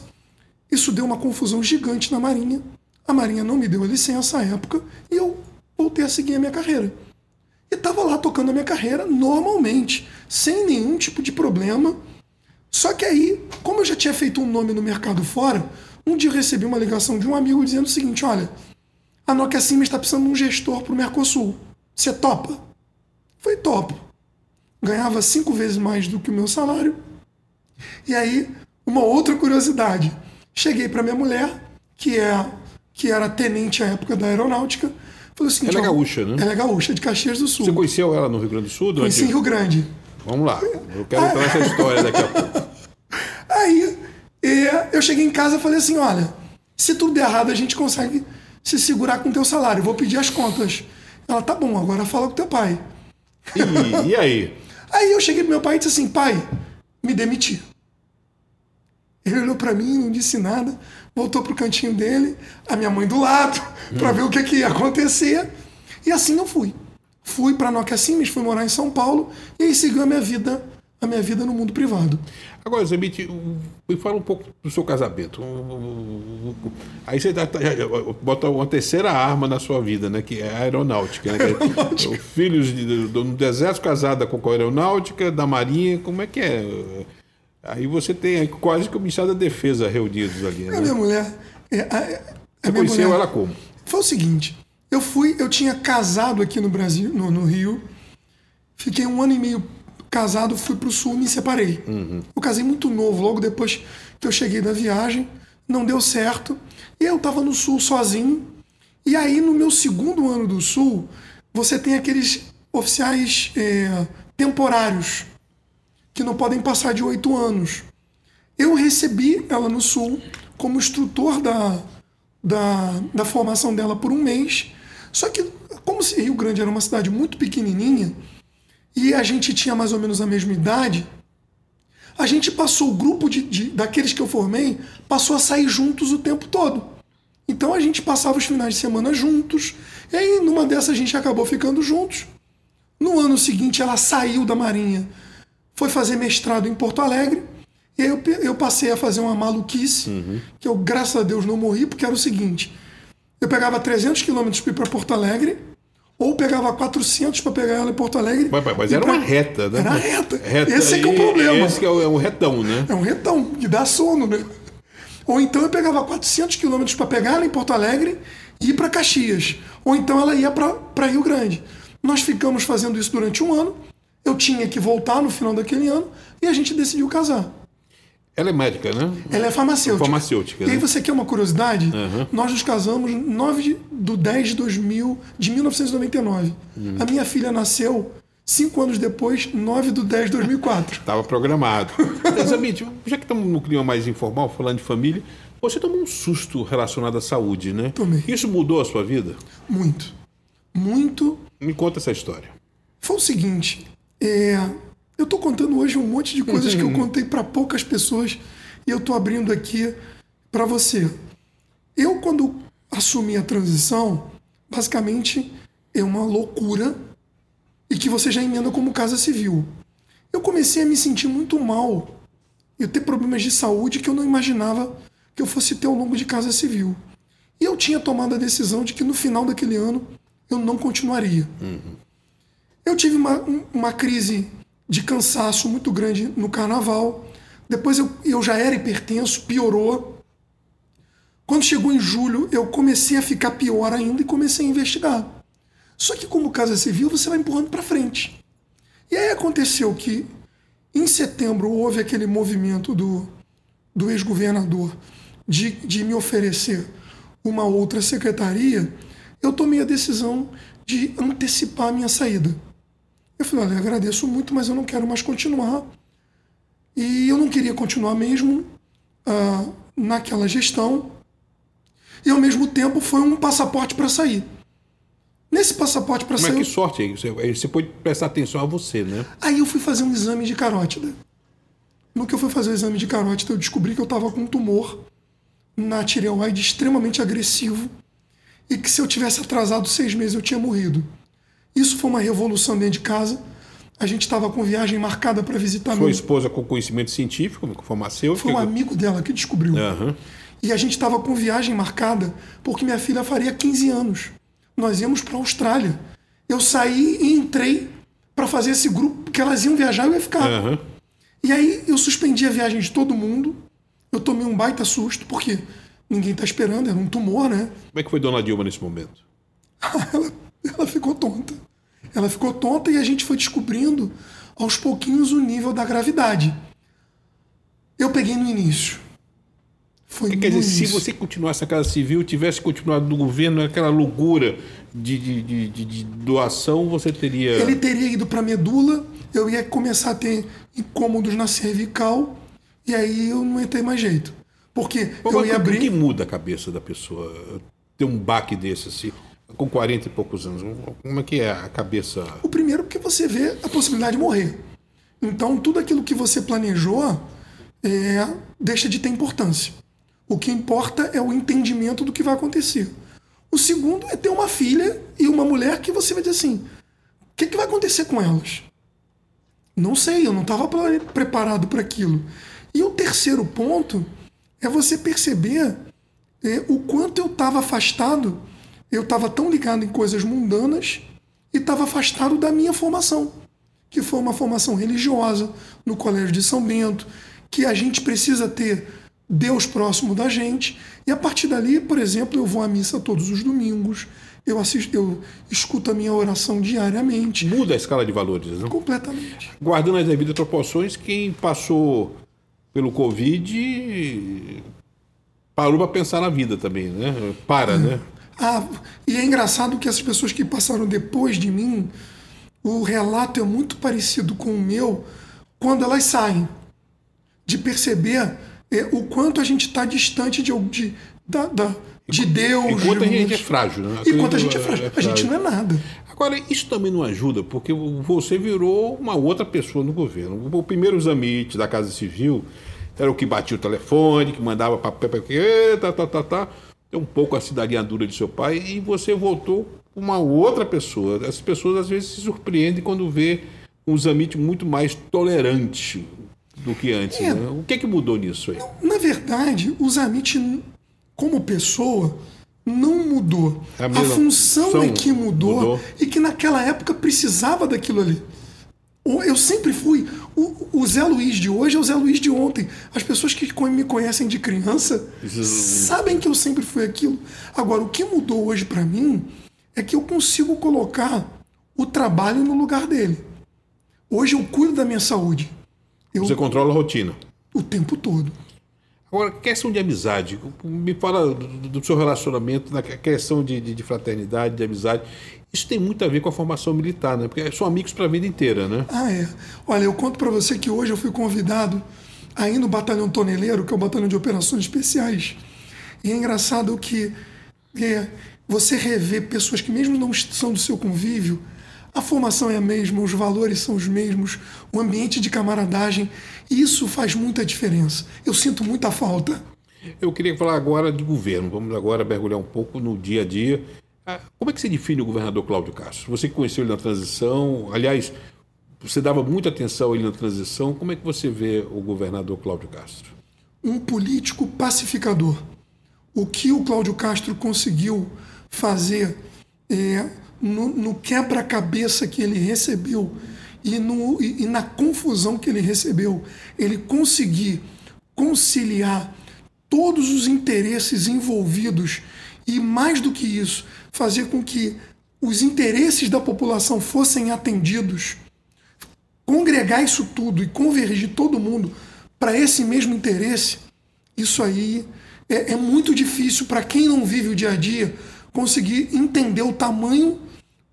isso deu uma confusão gigante na Marinha. A Marinha não me deu a licença à época e eu voltei a seguir a minha carreira. E estava lá tocando a minha carreira normalmente, sem nenhum tipo de problema. Só que aí, como eu já tinha feito um nome no mercado fora, um dia eu recebi uma ligação de um amigo dizendo o seguinte: olha, a Nokia Siemens está precisando de um gestor para o Mercosul. Você topa? Foi topo. Ganhava cinco vezes mais do que o meu salário. E aí, uma outra curiosidade. Cheguei para minha mulher, que é que era tenente à época da aeronáutica. Falei assim, ela é gaúcha, né? Ela é gaúcha, de Caxias do Sul. Você conheceu ela no Rio Grande do Sul? Conheci em Rio Grande. Vamos lá, eu quero entrar nessa história daqui a pouco. Aí, eu cheguei em casa e falei assim, olha, se tudo der errado, a gente consegue se segurar com o teu salário, vou pedir as contas. Ela, tá bom, agora fala com teu pai. E, e aí? aí eu cheguei pro meu pai e disse assim, pai, me demiti. Ele olhou para mim, não disse nada, voltou pro cantinho dele, a minha mãe do lado, hum. para ver o que, que ia acontecer. E assim eu fui. Fui para Nokia Siemens, fui morar em São Paulo e aí segui a minha vida, a minha vida no mundo privado. Agora, Zemite, me fala um pouco do seu casamento. Aí você dá, bota uma terceira arma na sua vida, né? Que é a aeronáutica. Né? aeronáutica. Filhos de, do, do deserto casada com a aeronáutica, da marinha, como é que é? Aí você tem quase que o Ministério da Defesa reunidos ali. Né? A minha mulher... É, a, a você conheceu mulher, ela como? Foi o seguinte, eu fui, eu tinha casado aqui no Brasil, no, no Rio, fiquei um ano e meio casado, fui para o sul, me separei. Uhum. Eu casei muito novo, logo depois que eu cheguei da viagem, não deu certo. E eu estava no sul sozinho. E aí, no meu segundo ano do sul, você tem aqueles oficiais é, temporários, que não podem passar de oito anos. Eu recebi ela no sul como instrutor da, da, da formação dela por um mês. Só que, como se Rio Grande era uma cidade muito pequenininha, e a gente tinha mais ou menos a mesma idade, a gente passou, o grupo de, de, daqueles que eu formei, passou a sair juntos o tempo todo. Então a gente passava os finais de semana juntos, e aí numa dessas a gente acabou ficando juntos. No ano seguinte ela saiu da Marinha, foi fazer mestrado em Porto Alegre, E aí eu, eu passei a fazer uma maluquice, que eu, graças a Deus, não morri, porque era o seguinte: eu pegava 300 quilômetros para ir para Porto Alegre, ou pegava 400 para pegar ela em Porto Alegre. Mas, mas era pra- uma reta, né? Era reta. Esse é que é o problema. Esse é o- é um retão, né? É um retão, que dá sono, né? Ou então eu pegava 400 quilômetros para pegar ela em Porto Alegre e ir para Caxias. Ou então ela ia para Rio Grande. Nós ficamos fazendo isso durante um ano. Eu tinha que voltar no final daquele ano e a gente decidiu casar. Ela é médica, né? Ela é farmacêutica. Farmacêutica, E aí né? você quer uma curiosidade? Nós nos casamos 9 de, do 10 de 2000, de 1999. Hum. A minha filha nasceu cinco anos depois, 9 do 10 de 2004. Estava programado. Amit, já que estamos no clima mais informal, falando de família, você tomou um susto relacionado à saúde, né? Tomei. Isso mudou a sua vida? Muito. Muito. Me conta essa história. Foi o seguinte, é, eu tô contando hoje um monte de coisas que eu contei para poucas pessoas e eu tô abrindo aqui para você. Eu quando assumi a transição, basicamente é uma loucura e que você já emenda como casa civil. Eu comecei a me sentir muito mal e ter problemas de saúde que eu não imaginava que eu fosse ter ao longo de casa civil. E eu tinha tomado a decisão de que no final daquele ano eu não continuaria. Eu tive uma, um- uma crise de cansaço muito grande no carnaval. Depois eu, eu já era hipertenso, piorou. Quando chegou em julho, eu comecei a ficar pior ainda e comecei a investigar. Só que, como Casa Civil, você vai empurrando para frente. E aí aconteceu que, em setembro, houve aquele movimento do, do ex-governador de, de me oferecer uma outra secretaria. Eu tomei a decisão de antecipar a minha saída. Eu falei, olha, agradeço muito, mas eu não quero mais continuar. E eu não queria continuar mesmo ah, naquela gestão. E ao mesmo tempo foi um passaporte para sair. Nesse passaporte para Mas sair. que sorte aí. Você, você pode prestar atenção a você, né? Aí eu fui fazer um exame de carótida. No que eu fui fazer o exame de carótida, eu descobri que eu estava com um tumor na tireoide extremamente agressivo e que se eu tivesse atrasado seis meses eu tinha morrido. Isso foi uma revolução dentro de casa. A gente estava com viagem marcada para visitar Sua meu... esposa com conhecimento científico, com farmacêutico. Foi um amigo dela que descobriu. Aham. E a gente estava com viagem marcada porque minha filha faria 15 anos. Nós íamos para a Austrália. Eu saí e entrei para fazer esse grupo, porque elas iam viajar e eu ia ficar. Aham. E aí eu suspendi a viagem de todo mundo. Eu tomei um baita susto, porque ninguém tá esperando, era um tumor, né? Como é que foi Dona Dilma nesse momento? Ela, ela ficou tonta. Ela ficou tonta e a gente foi descobrindo aos pouquinhos o nível da gravidade. Eu peguei no início. Foi Quer dizer, se início. você continuasse na Casa Civil, tivesse continuado no governo, aquela loucura de, de, de, de- doação, você teria. Ele teria ido para medula, eu ia começar a ter incômodos na cervical, e aí eu não ia ter mais jeito. Porque Mas eu ia abrir. O que muda a cabeça da pessoa? Ter um baque desse assim, com 40 e poucos anos. Como é que é a cabeça? O primeiro porque você vê a possibilidade de morrer. Então, tudo aquilo que você planejou é, deixa de ter importância. O que importa é o entendimento do que vai acontecer. O segundo é ter uma filha e uma mulher que você vai dizer assim: o que, que vai acontecer com elas? Não sei, eu não estava preparado para aquilo. E o terceiro ponto é você perceber é, o quanto eu estava afastado, eu estava tão ligado em coisas mundanas e estava afastado da minha formação, que foi uma formação religiosa no Colégio de São Bento, que a gente precisa ter Deus próximo da gente. E a partir dali, por exemplo, eu vou à missa todos os domingos, eu assisto, eu escuto a minha oração diariamente, Muda a escala de valores, não? completamente. Guardando as devidas proporções, quem passou pelo Covid parou para pensar na vida também, né? Para, né? Ah, e é engraçado que essas pessoas que passaram depois de mim, o relato é muito parecido com o meu quando elas saem. De perceber é, o quanto a gente está distante de, de, da, da- de Deus. Enquanto a de- gente é frágil, né? Enquanto a gente é frágil. A gente não é nada. Agora, isso também não ajuda, porque você virou uma outra pessoa no governo. O primeiro Zamite da Casa Civil era o que batia o telefone, que mandava papel, papel, tá, tá, tá, tá. É um pouco a cidadania dura de seu pai, e você voltou uma outra pessoa. As pessoas às vezes se surpreendem quando vê um Zamite muito mais tolerante. do que antes. É. Né? O que é que mudou nisso aí? Na verdade, o Zamit, como pessoa, não mudou. É a, a função é que mudou, mudou, e que naquela época precisava daquilo ali. Eu sempre fui. O, o, Zé Luiz de hoje é o Zé Luiz de ontem. As pessoas que me conhecem de criança sabem que eu sempre fui aquilo. Agora, o que mudou hoje para mim é que eu consigo colocar o trabalho no lugar dele. Hoje eu cuido da minha saúde. Eu, Você controla a rotina? O tempo todo. Agora, questão de amizade. Me fala do, seu relacionamento, na questão de, de, de, fraternidade, de amizade. Isso tem muito a ver com a formação militar, né? Porque são amigos para a vida inteira, né? Ah, é. Olha, eu conto para você que hoje eu fui convidado a ir no Batalhão Toneleiro, que é o Batalhão de Operações Especiais. E é engraçado que é, você revê pessoas que, mesmo não são do seu convívio, a formação é a mesma, os valores são os mesmos, o ambiente de camaradagem, isso faz muita diferença. Eu sinto muita falta. Eu queria falar agora de governo. Vamos agora mergulhar um pouco no dia a dia. Ah, como é que você define o governador Cláudio Castro? Você conheceu ele na transição, aliás, você dava muita atenção a ele na transição. Como é que você vê o governador Cláudio Castro? Um político pacificador. O que o Cláudio Castro conseguiu fazer é, no, no quebra-cabeça que ele recebeu e, no, e, e na confusão que ele recebeu, ele conseguir conciliar todos os interesses envolvidos e, mais do que isso, fazer com que os interesses da população fossem atendidos, congregar isso tudo e convergir todo mundo para esse mesmo interesse, isso aí é, é muito difícil para quem não vive o dia a dia conseguir entender o tamanho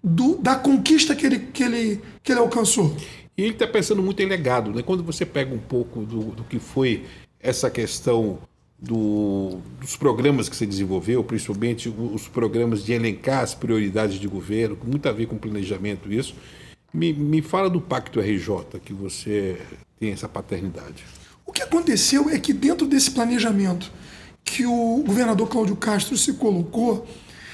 do, da conquista que ele, que, ele, que ele alcançou. E ele está pensando muito em legado. Né? Quando você pega um pouco do, do que foi essa questão do, dos programas que você desenvolveu, principalmente os programas de elencar as prioridades de governo, com muito a ver com planejamento isso, me, me fala do Pacto RJ, que você tem essa paternidade. O que aconteceu é que dentro desse planejamento que o governador Cláudio Castro se colocou,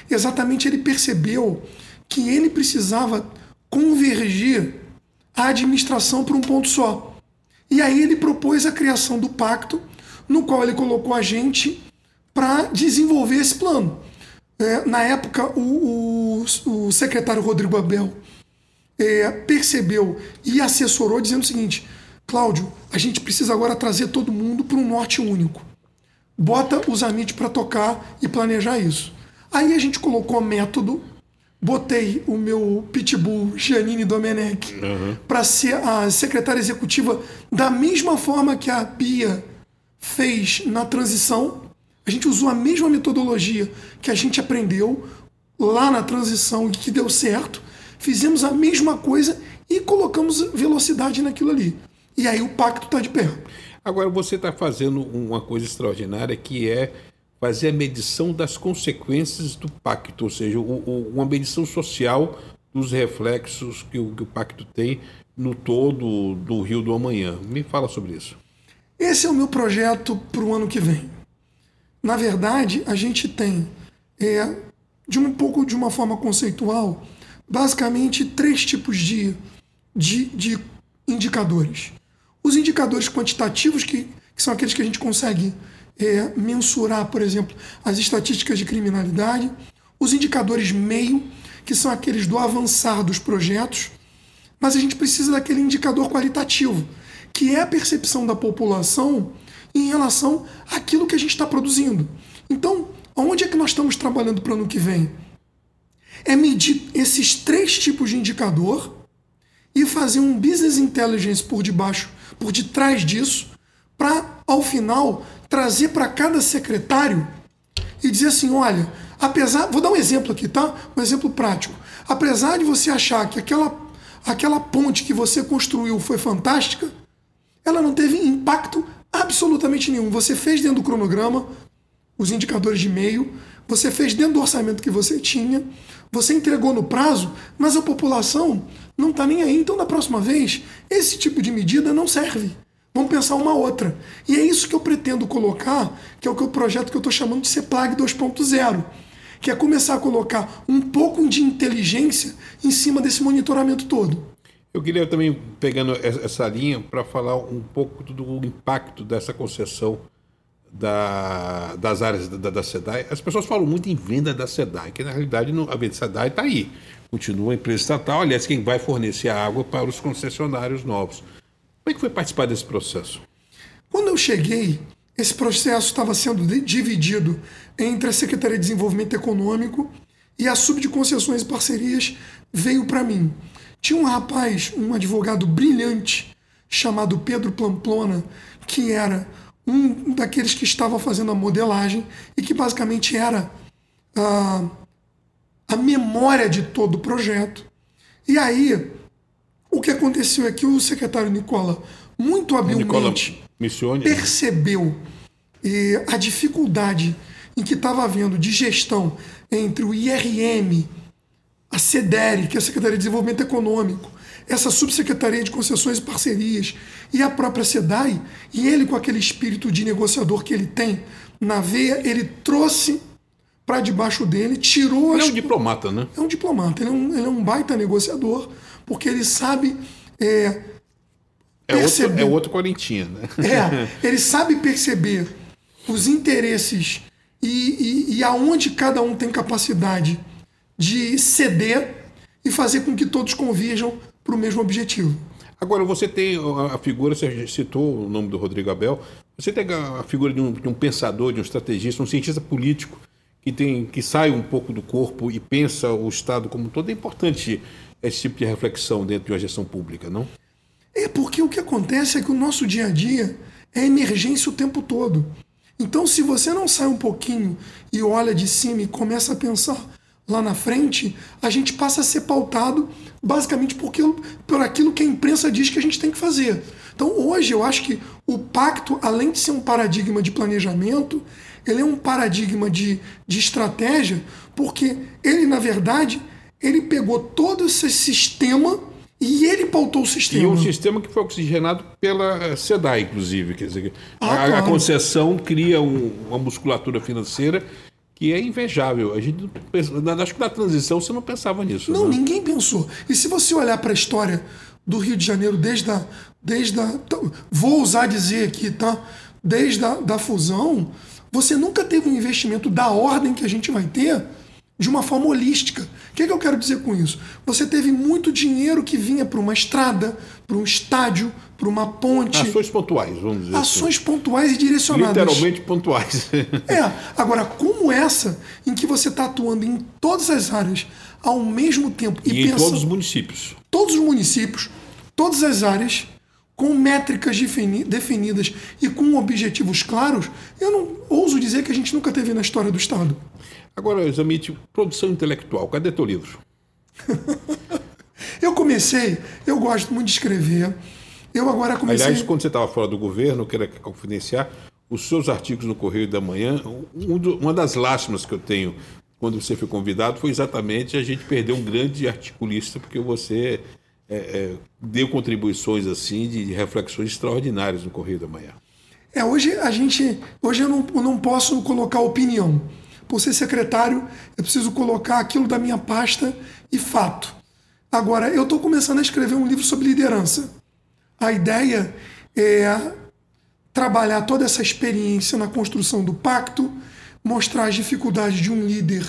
exatamente ele percebeu que ele precisava convergir a administração para um ponto só. E aí ele propôs a criação do pacto, no qual ele colocou a gente para desenvolver esse plano. É, na época, o, o, o, secretário Rodrigo Abel é, percebeu e assessorou dizendo o seguinte: Cláudio, a gente precisa agora trazer todo mundo para um norte único. Bota os Amit para tocar e planejar isso. Aí a gente colocou método botei o meu pitbull Giannini Domenech uhum. para ser a secretária executiva da mesma forma que a Bia fez na transição. A gente usou a mesma metodologia que a gente aprendeu lá na transição e que deu certo. Fizemos a mesma coisa e colocamos velocidade naquilo ali. E aí o pacto está de pé. Agora você está fazendo uma coisa extraordinária que é fazer a medição das consequências do pacto, ou seja, o, o, uma medição social dos reflexos que o, que o pacto tem no todo do Rio do Amanhã. Me fala sobre isso. Esse é o meu projeto para o ano que vem. Na verdade, a gente tem, é, de um pouco de uma forma conceitual, basicamente três tipos de, de, de indicadores. Os indicadores quantitativos, que, que são aqueles que a gente consegue é, mensurar, por exemplo, as estatísticas de criminalidade, os indicadores meio, que são aqueles do avançar dos projetos, mas a gente precisa daquele indicador qualitativo, que é a percepção da população em relação àquilo que a gente está produzindo. Então, onde é que nós estamos trabalhando para o ano que vem? É medir esses três tipos de indicador e fazer um business intelligence por debaixo, por detrás disso, para, ao final, trazer para cada secretário e dizer assim: olha, apesar. Vou dar um exemplo aqui, tá? Um exemplo prático. Apesar de você achar que aquela, aquela ponte que você construiu foi fantástica, ela não teve impacto absolutamente nenhum. Você fez dentro do cronograma os indicadores de meio, você fez dentro do orçamento que você tinha, você entregou no prazo, mas a população não está nem aí. Então, da próxima vez, esse tipo de medida não serve. Vamos pensar uma outra. E é isso que eu pretendo colocar, que é o que o projeto que eu estou chamando de CEPLAG 2.0, que é começar a colocar um pouco de inteligência em cima desse monitoramento todo. Eu queria também, pegando essa linha, para falar um pouco do impacto dessa concessão da, das áreas da, da SEDAI. As pessoas falam muito em venda da SEDAI, que na realidade a venda da SEDAI está aí. Continua a empresa estatal, aliás, quem vai fornecer a água para os concessionários novos. Como é que foi participar desse processo? Quando eu cheguei, esse processo estava sendo dividido entre a Secretaria de Desenvolvimento Econômico e a Sub de Concessões e Parcerias veio para mim. Tinha um rapaz, um advogado brilhante, chamado Pedro Plamplona, que era um daqueles que estava fazendo a modelagem e que basicamente era a, a memória de todo o projeto. E aí, o que aconteceu é que o secretário Nicola, muito habilmente, Nicola percebeu e, a dificuldade em que estava havendo de gestão entre o IRM, a CEDERE, que é a Secretaria de Desenvolvimento Econômico, essa subsecretaria de concessões e parcerias e a própria SEDAI, e ele com aquele espírito de negociador que ele tem na veia, ele trouxe para debaixo dele, tirou Ele as... é um diplomata, né? É um diplomata, ele é um, ele é um baita negociador, porque ele sabe. É, é, perceber... outro, é outro Corintinha, né? É, ele sabe perceber os interesses e, e, e aonde cada um tem capacidade de ceder e fazer com que todos convirjam para o mesmo objetivo. Agora, você tem a figura, você citou o nome do Rodrigo Abel, você tem a figura de um, de um pensador, de um estrategista, um cientista político que, tem, que sai um pouco do corpo e pensa o Estado como um todo. É importante esse tipo de reflexão dentro de uma gestão pública, não? É porque o que acontece é que o nosso dia a dia é emergência o tempo todo. Então, se você não sai um pouquinho e olha de cima e começa a pensar lá na frente, a gente passa a ser pautado basicamente porque, por aquilo que a imprensa diz que a gente tem que fazer. Então, hoje, eu acho que o pacto, além de ser um paradigma de planejamento, ele é um paradigma de, de estratégia, porque ele, na verdade, ele pegou todo esse sistema e ele pautou o sistema. E um sistema que foi oxigenado pela SEDAI, inclusive. Quer dizer, ah, a, claro. a, concessão cria um, uma musculatura financeira que é invejável. A gente acho que na transição você não pensava nisso. Não, né? ninguém pensou. E se você olhar para a história do Rio de Janeiro desde a, desde a, vou usar dizer aqui, tá? Desde a da fusão, você nunca teve um investimento da ordem que a gente vai ter de uma forma holística. O que, é que eu quero dizer com isso? Você teve muito dinheiro que vinha para uma estrada, para um estádio, para uma ponte. Ações pontuais, vamos dizer. Assim. Ações assim. pontuais e direcionadas. Literalmente pontuais. é. Agora, como essa, em que você está atuando em todas as áreas ao mesmo tempo e, e pensa, em todos os municípios. Todos os municípios, todas as áreas, com métricas definidas e com objetivos claros, eu não ouso dizer que a gente nunca teve na história do Estado. Agora, Zamite, produção intelectual, cadê teu livro? eu comecei, eu gosto muito de escrever. Eu agora comecei. Aliás, quando você estava fora do governo, eu quero confidenciar, os seus artigos no Correio da Manhã, uma das lástimas que eu tenho quando você foi convidado foi exatamente a gente perder um grande articulista, porque você é, é, deu contribuições assim de, de reflexões extraordinárias no Correio da Manhã. É, hoje a gente. Hoje eu não, eu não posso colocar opinião. Por ser secretário, eu preciso colocar aquilo da minha pasta e fato. Agora, eu estou começando a escrever um livro sobre liderança. A ideia é trabalhar toda essa experiência na construção do pacto, mostrar as dificuldades de um líder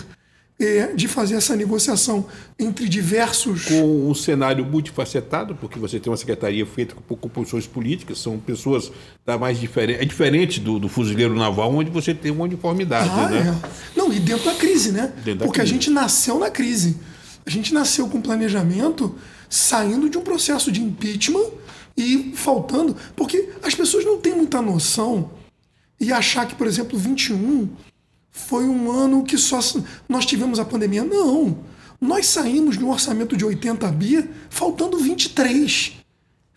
de fazer essa negociação entre diversos. Com um cenário multifacetado, porque você tem uma secretaria feita por composições políticas, são pessoas da mais diferente. É diferente do, do fuzileiro naval, onde você tem uma uniformidade. Ah, né? É. Não, e dentro da crise, né? Dentro porque crise. a gente nasceu na crise. A gente nasceu com planejamento saindo de um processo de impeachment e faltando. Porque as pessoas não têm muita noção e achar que, por exemplo, 21 foi um ano que só nós tivemos a pandemia. Não. Nós saímos de um orçamento de 80 bi, faltando 23.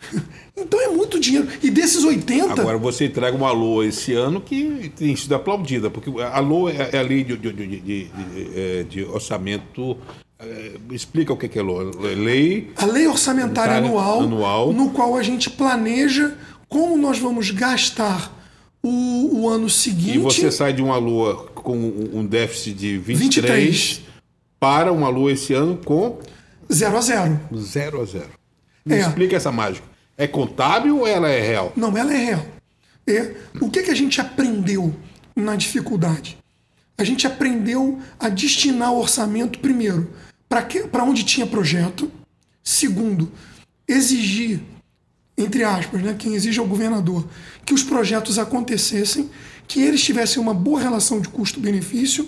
Então é muito dinheiro. E desses 80. Agora você entrega uma LOA esse ano que tem sido aplaudida, porque a LOA é, é a lei de, de, de, é, de orçamento. É, explica o que é LOA. Lei. A lei orçamentária anual, anual, no qual a gente planeja como nós vamos gastar o, o ano seguinte. E você sai de uma lua com um déficit de 23, 23. para uma lua esse ano com. 0 a 0. 0 a 0. Me É. explica essa mágica. É contábil ou ela é real? Não, ela é real. É, o que, que a gente aprendeu na dificuldade? A gente aprendeu a destinar o orçamento, primeiro, para onde tinha projeto. Segundo, exigir, entre aspas, né, quem exige é o governador, que os projetos acontecessem, que eles tivessem uma boa relação de custo-benefício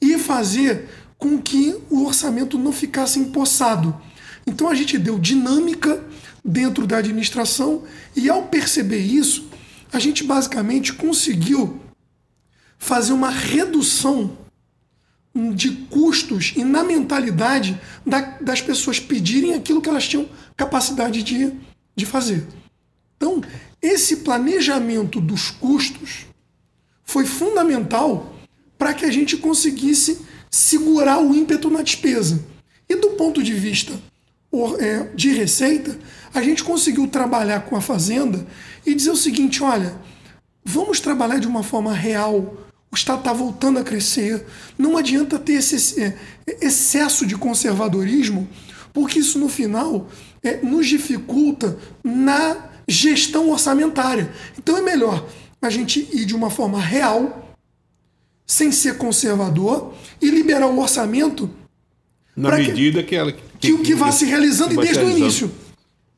e fazer com que o orçamento não ficasse empossado. Então a gente deu dinâmica dentro da administração e ao perceber isso, a gente basicamente conseguiu fazer uma redução de custos e na mentalidade da- das pessoas pedirem aquilo que elas tinham capacidade de, de fazer. Então, esse planejamento dos custos foi fundamental para que a gente conseguisse segurar o ímpeto na despesa. E do ponto de vista é, de receita, a gente conseguiu trabalhar com a Fazenda e dizer o seguinte: olha, vamos trabalhar de uma forma real. O Estado está voltando a crescer. Não adianta ter esse é, excesso de conservadorismo, porque isso no final é, nos dificulta na gestão orçamentária. Então é melhor a gente ir de uma forma real, sem ser conservador, e liberar o orçamento Na Pra que- medida que ela. que o que vá se realizando que desde o início.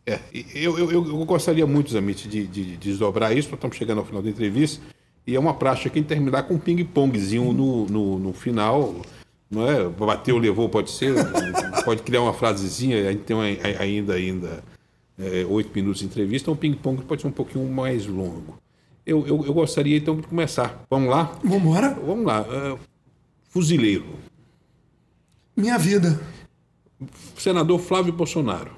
É, eu, eu, eu, gostaria muito, Zamit, de, de, de desdobrar isso, nós estamos chegando ao final da entrevista, e é uma praxe aqui terminar com um ping-pongzinho no, no, no final, não é? Bateu, levou, pode ser, pode criar uma frasezinha, a gente tem uma- ainda, ainda é, oito minutos de entrevista, o ping-pong pode ser um pouquinho mais longo. Eu, eu, eu gostaria então de começar. Vamos lá? Vamos embora? Vamos lá. é, fuzileiro. Minha vida. Senador Flávio Bolsonaro.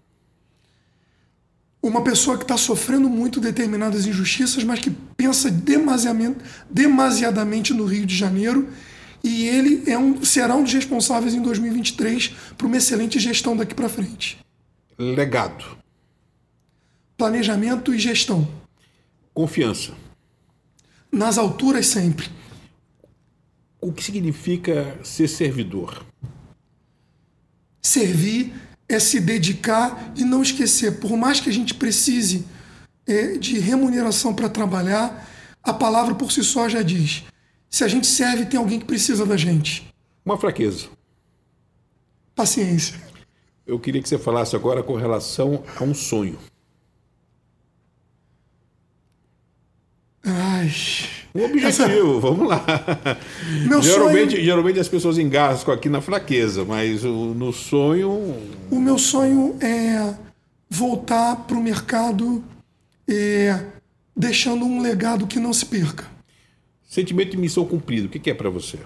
uma pessoa que está sofrendo muito determinadas injustiças, mas que pensa demasiadamente, demasiadamente no Rio de Janeiro. E ele é um, será um dos responsáveis em 2023 por uma excelente gestão daqui para frente. Legado. Planejamento e gestão. Confiança. Nas alturas sempre. O que significa ser servidor? Servir é se dedicar e não esquecer. Por mais que a gente precise é, de remuneração para trabalhar, a palavra por si só já diz. Se a gente serve, tem alguém que precisa da gente. Uma fraqueza. Paciência. Eu queria que você falasse agora com relação a um sonho. Ai. Um objetivo, vamos lá. Meu geralmente, sonho- geralmente as pessoas engascam aqui na fraqueza, mas o- no sonho. O meu sonho é voltar para o mercado é, deixando um legado que não se perca. Sentimento de missão cumprida, o que que é para você?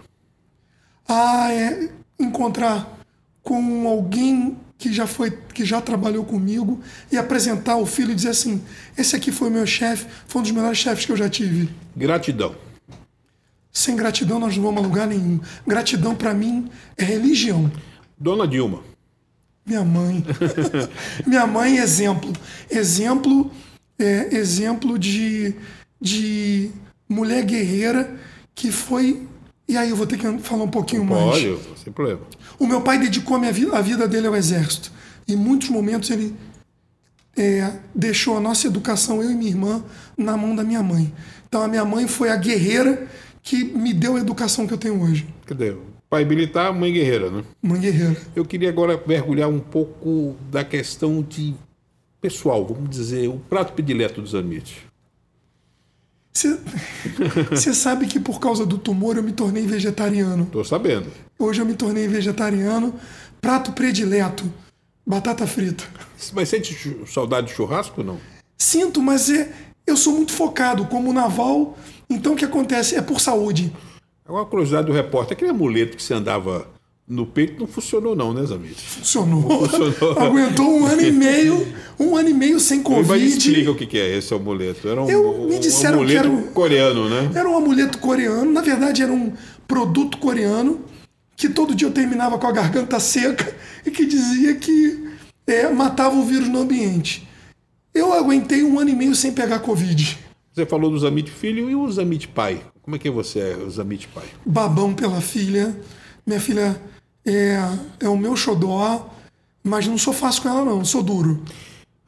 Ah, é encontrar com alguém que já foi, que já trabalhou comigo e apresentar o filho e dizer assim: esse aqui foi meu chefe, foi um dos melhores chefes que eu já tive. Gratidão. Sem gratidão nós não vamos a lugar nenhum. Gratidão para mim é religião. Dona Dilma. Minha mãe. Minha mãe, exemplo. Exemplo, é, exemplo de, de mulher guerreira que foi. E aí eu vou ter que falar um pouquinho mais. Pode, sem problema. O meu pai dedicou a, minha vida, a vida dele ao exército. Em muitos momentos ele é, deixou a nossa educação, eu e minha irmã, na mão da minha mãe. Então a minha mãe foi a guerreira que me deu a educação que eu tenho hoje. Dizer, pai militar, mãe guerreira, né? Mãe guerreira. Eu queria agora mergulhar um pouco da questão de pessoal, vamos dizer, o prato predileto dos Zamit. Você sabe que por causa do tumor eu me tornei vegetariano. Tô sabendo. Hoje eu me tornei vegetariano. Prato predileto: batata frita. Mas sente saudade de churrasco ou não? Sinto, mas é, eu sou muito focado como naval. Então o que acontece? É por saúde. Agora, uma curiosidade do repórter, aquele amuleto que você andava no peito não funcionou não, né, Zamit? Funcionou. Funcionou. Aguentou um ano e meio, um ano e meio sem Mas Covid. explica o que que é esse amuleto. Era um, Eu- me um disseram que amuleto era um- coreano, né? Era um amuleto coreano, na verdade era um produto coreano que todo dia eu terminava com a garganta seca e que dizia que é, matava o vírus no ambiente. Eu aguentei um ano e meio sem pegar Covid. Você falou do Zamit filho e o Zamit pai. Como é que você é, o Zamit pai? Babão pela filha. Minha filha é, é o meu xodó, mas não sou fácil com ela, não, sou duro.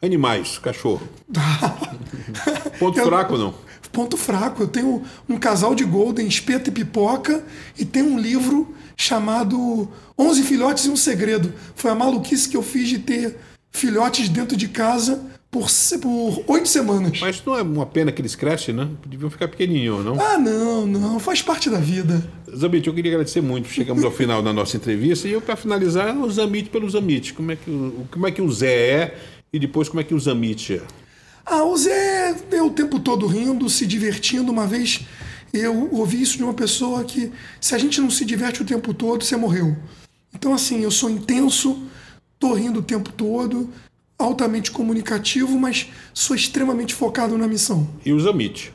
Animais, cachorro. Ponto Eu- fraco não? Ponto fraco. Eu tenho um casal de Golden, espeto e pipoca, e tem um livro chamado 11 Filhotes e um Segredo. Foi a maluquice que eu fiz de ter filhotes dentro de casa por, por oito semanas. Mas não é uma pena que eles crescem, né? Deviam ficar pequenininhos, não? Ah, não, não. Faz parte da vida. Zamit, eu queria agradecer muito. Chegamos ao final da nossa entrevista e eu, para finalizar, o Zamit pelo Zamit. Como é, que, o- como é que o Zé é e depois como é que o Zamit é? Ah, o Zé é o tempo todo rindo, se divertindo. Uma vez eu ouvi isso de uma pessoa que se a gente não se diverte o tempo todo, você morreu. Então, assim, eu sou intenso, tô rindo o tempo todo, altamente comunicativo, mas sou extremamente focado na missão. E o Zamit?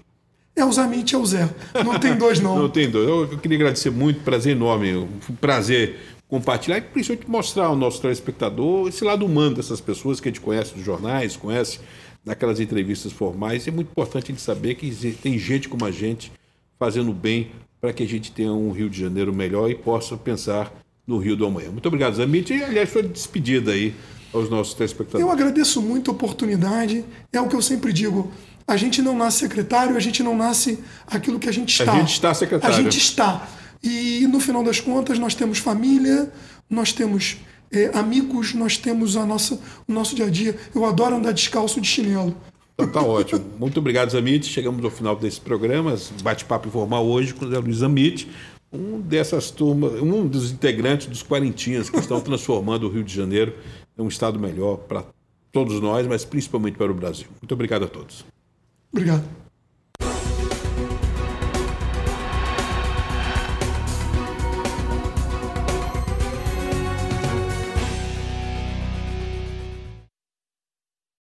É o Zamit, é o Zé. Não tem dois, não. Não tem dois. Eu, eu queria agradecer muito, prazer enorme. Prazer compartilhar e principalmente mostrar ao nosso telespectador esse lado humano dessas pessoas que a gente conhece dos jornais, conhece daquelas entrevistas formais. É muito importante a gente saber que tem gente como a gente fazendo bem para que a gente tenha um Rio de Janeiro melhor e possa pensar no Rio do amanhã. Muito obrigado, Zamit. E, aliás, foi despedida aí aos nossos telespectadores. Eu agradeço muito a oportunidade. É o que eu sempre digo. A gente não nasce secretário, a gente não nasce aquilo que a gente está. gente está secretário. A gente está. E no final das contas, nós temos família, nós temos eh, amigos, nós temos a nossa, o nosso dia a dia. Eu adoro andar descalço de chinelo. Então, tá ótimo. Muito obrigado, Zamit. Chegamos ao final desse programa, bate-papo informal hoje com o Zé Luiz Zamit, um dessas turmas, um dos integrantes dos Quarentinhas que estão transformando o Rio de Janeiro um estado melhor para todos nós, mas principalmente para o Brasil. Muito obrigado a todos. Obrigado.